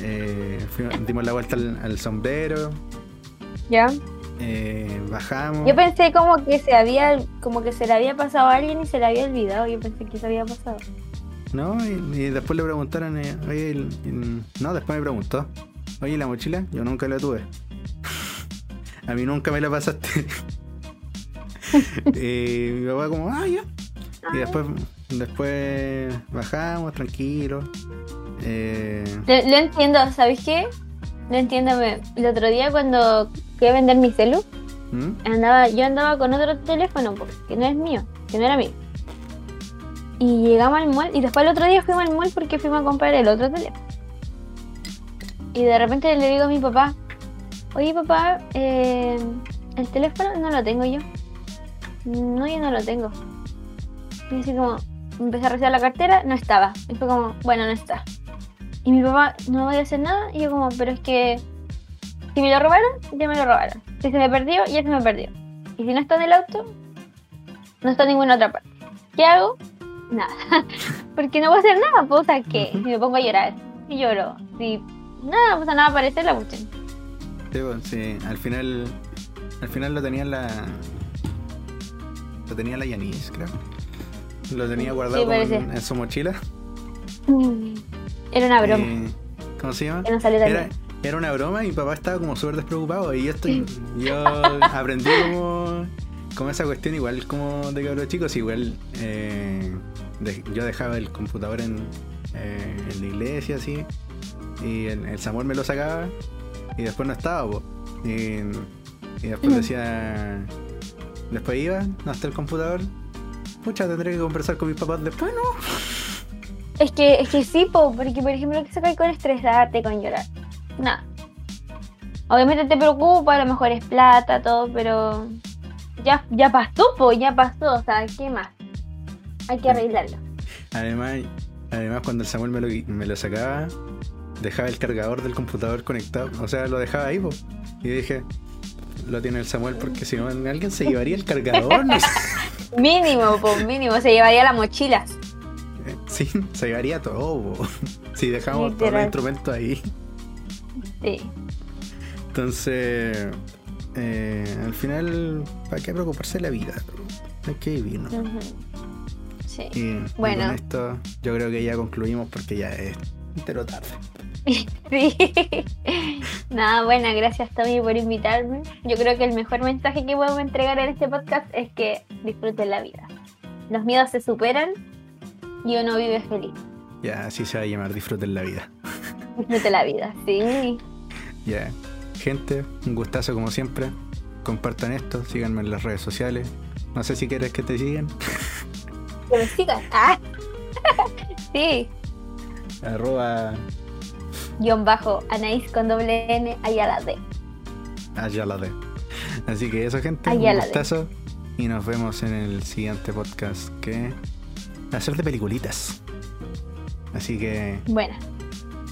Eh, dimos la vuelta al, sombrero. Ya. Eh, bajamos. Yo pensé como que se había, como que se le había pasado a alguien y se le había olvidado. Yo pensé que se había pasado. No, y, después le preguntaron, eh, oye, no, después me preguntó, oye, la mochila, yo nunca la tuve. A mí nunca me la pasaste. y mi papá como, ah, ya. Y después, después bajamos tranquilos. Eh... Lo, entiendo, ¿sabes qué? Lo entiendo. El otro día cuando fui a vender mi celu, ¿Mm? andaba, yo andaba con otro teléfono, que no es mío, que no era mío. Y llegamos al mall y después el otro día fuimos al mall porque fuimos a comprar el otro teléfono. Y de repente le digo a mi papá, oye papá, eh, el teléfono no lo tengo yo. No, yo no lo tengo. Y así como, empecé a revisar la cartera, no estaba. Y fue como, bueno, no está. Y mi papá, no voy a hacer nada. Y yo como, pero es que si me lo robaron, ya me lo robaron. Si se me perdió, ya se me perdió. Y si no está en el auto, no está en ninguna otra parte. ¿Qué hago? Nada. Porque no voy a hacer nada, pues, o sea, que si me pongo a llorar, y lloro, si nada, pues nada aparece, la buchen. Sí, pues, sí, al final, al final lo tenía la, lo tenía la Yanis, creo. Lo tenía guardado en, su mochila. Era una broma. ¿Cómo se llama? era, era, una broma y mi papá estaba como súper despreocupado. Y yo, estoy, yo aprendí como, como esa cuestión, igual como de cabros chicos, igual eh, yo dejaba el computador en, eh, en, la iglesia, así. Y el, Samuel me lo sacaba y después no estaba, Y, después decía. Después iba hasta el computador Pucha, tendré que conversar con mis papás después, ¿no? Es que, es que sí, po, porque por ejemplo, que se cae con estresarte, con llorar. Nada. Obviamente te preocupa, a lo mejor es plata, todo, pero ya, ya pasó, po, ya pasó, o sea, ¿qué más? Hay que arreglarlo. Además, además cuando el Samuel me lo, me lo sacaba, dejaba el cargador del computador conectado, o sea, lo dejaba ahí, po. Y dije, lo tiene el Samuel porque si no, alguien se llevaría el cargador, no sé. Mínimo, pues mínimo, se llevaría la mochila. Sí, se llevaría todo. Si dejamos todos los instrumentos ahí. Sí. Entonces, eh, al final, ¿para qué preocuparse de la vida? Hay que vivir, ¿no? Sí. Y, bueno. con esto, yo creo que ya concluimos porque ya es entero tarde. Sí. Nada, buena, gracias Tommy por invitarme. Yo creo que el mejor mensaje que podemos entregar en este podcast es que disfruten la vida. Los miedos se superan y uno vive feliz. Ya, así se va a llamar, disfruten la vida. Disfruten la vida, sí. Ya, gente, un gustazo como siempre. Compartan esto, síganme en las redes sociales. No sé si quieres que te sigan. Que me sigan. Ah. sí. Arroba guion bajo Anaís con doble N la D. la D. Así que eso, gente. un gustazo. Y nos vemos en el siguiente podcast que hacer de peliculitas. Así que. Bueno.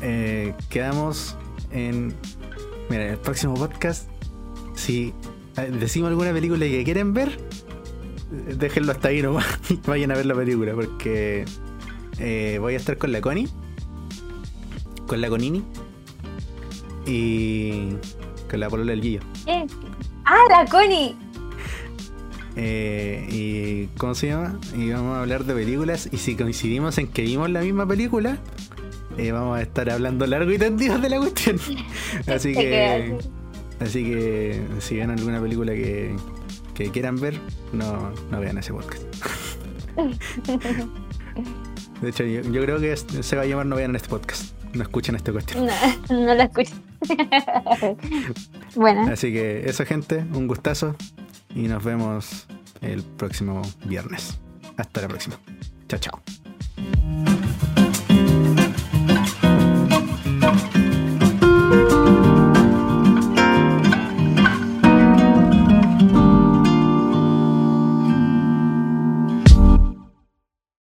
Eh, quedamos en. Mira, el próximo podcast. Si eh, decimos alguna película que quieren ver, déjenlo hasta ahí nomás. Vayan a ver la película porque eh, voy a estar con la Connie con la Conini y con la polola del Guillo. ¿Eh? ¡Ah, la Connie! Eh, y ¿cómo se llama? Y vamos a hablar de películas y si coincidimos en que vimos la misma película, eh, vamos a estar hablando largo y tendido de la cuestión. así que así que si ven alguna película que, que quieran ver, no, no vean ese podcast. de hecho, yo, yo, creo que se va a llamar No vean este podcast no escuchen esta cuestión. No, no la escuchen. bueno. Así que eso, gente, un gustazo y nos vemos el próximo viernes. Hasta la próxima. Chao, chao.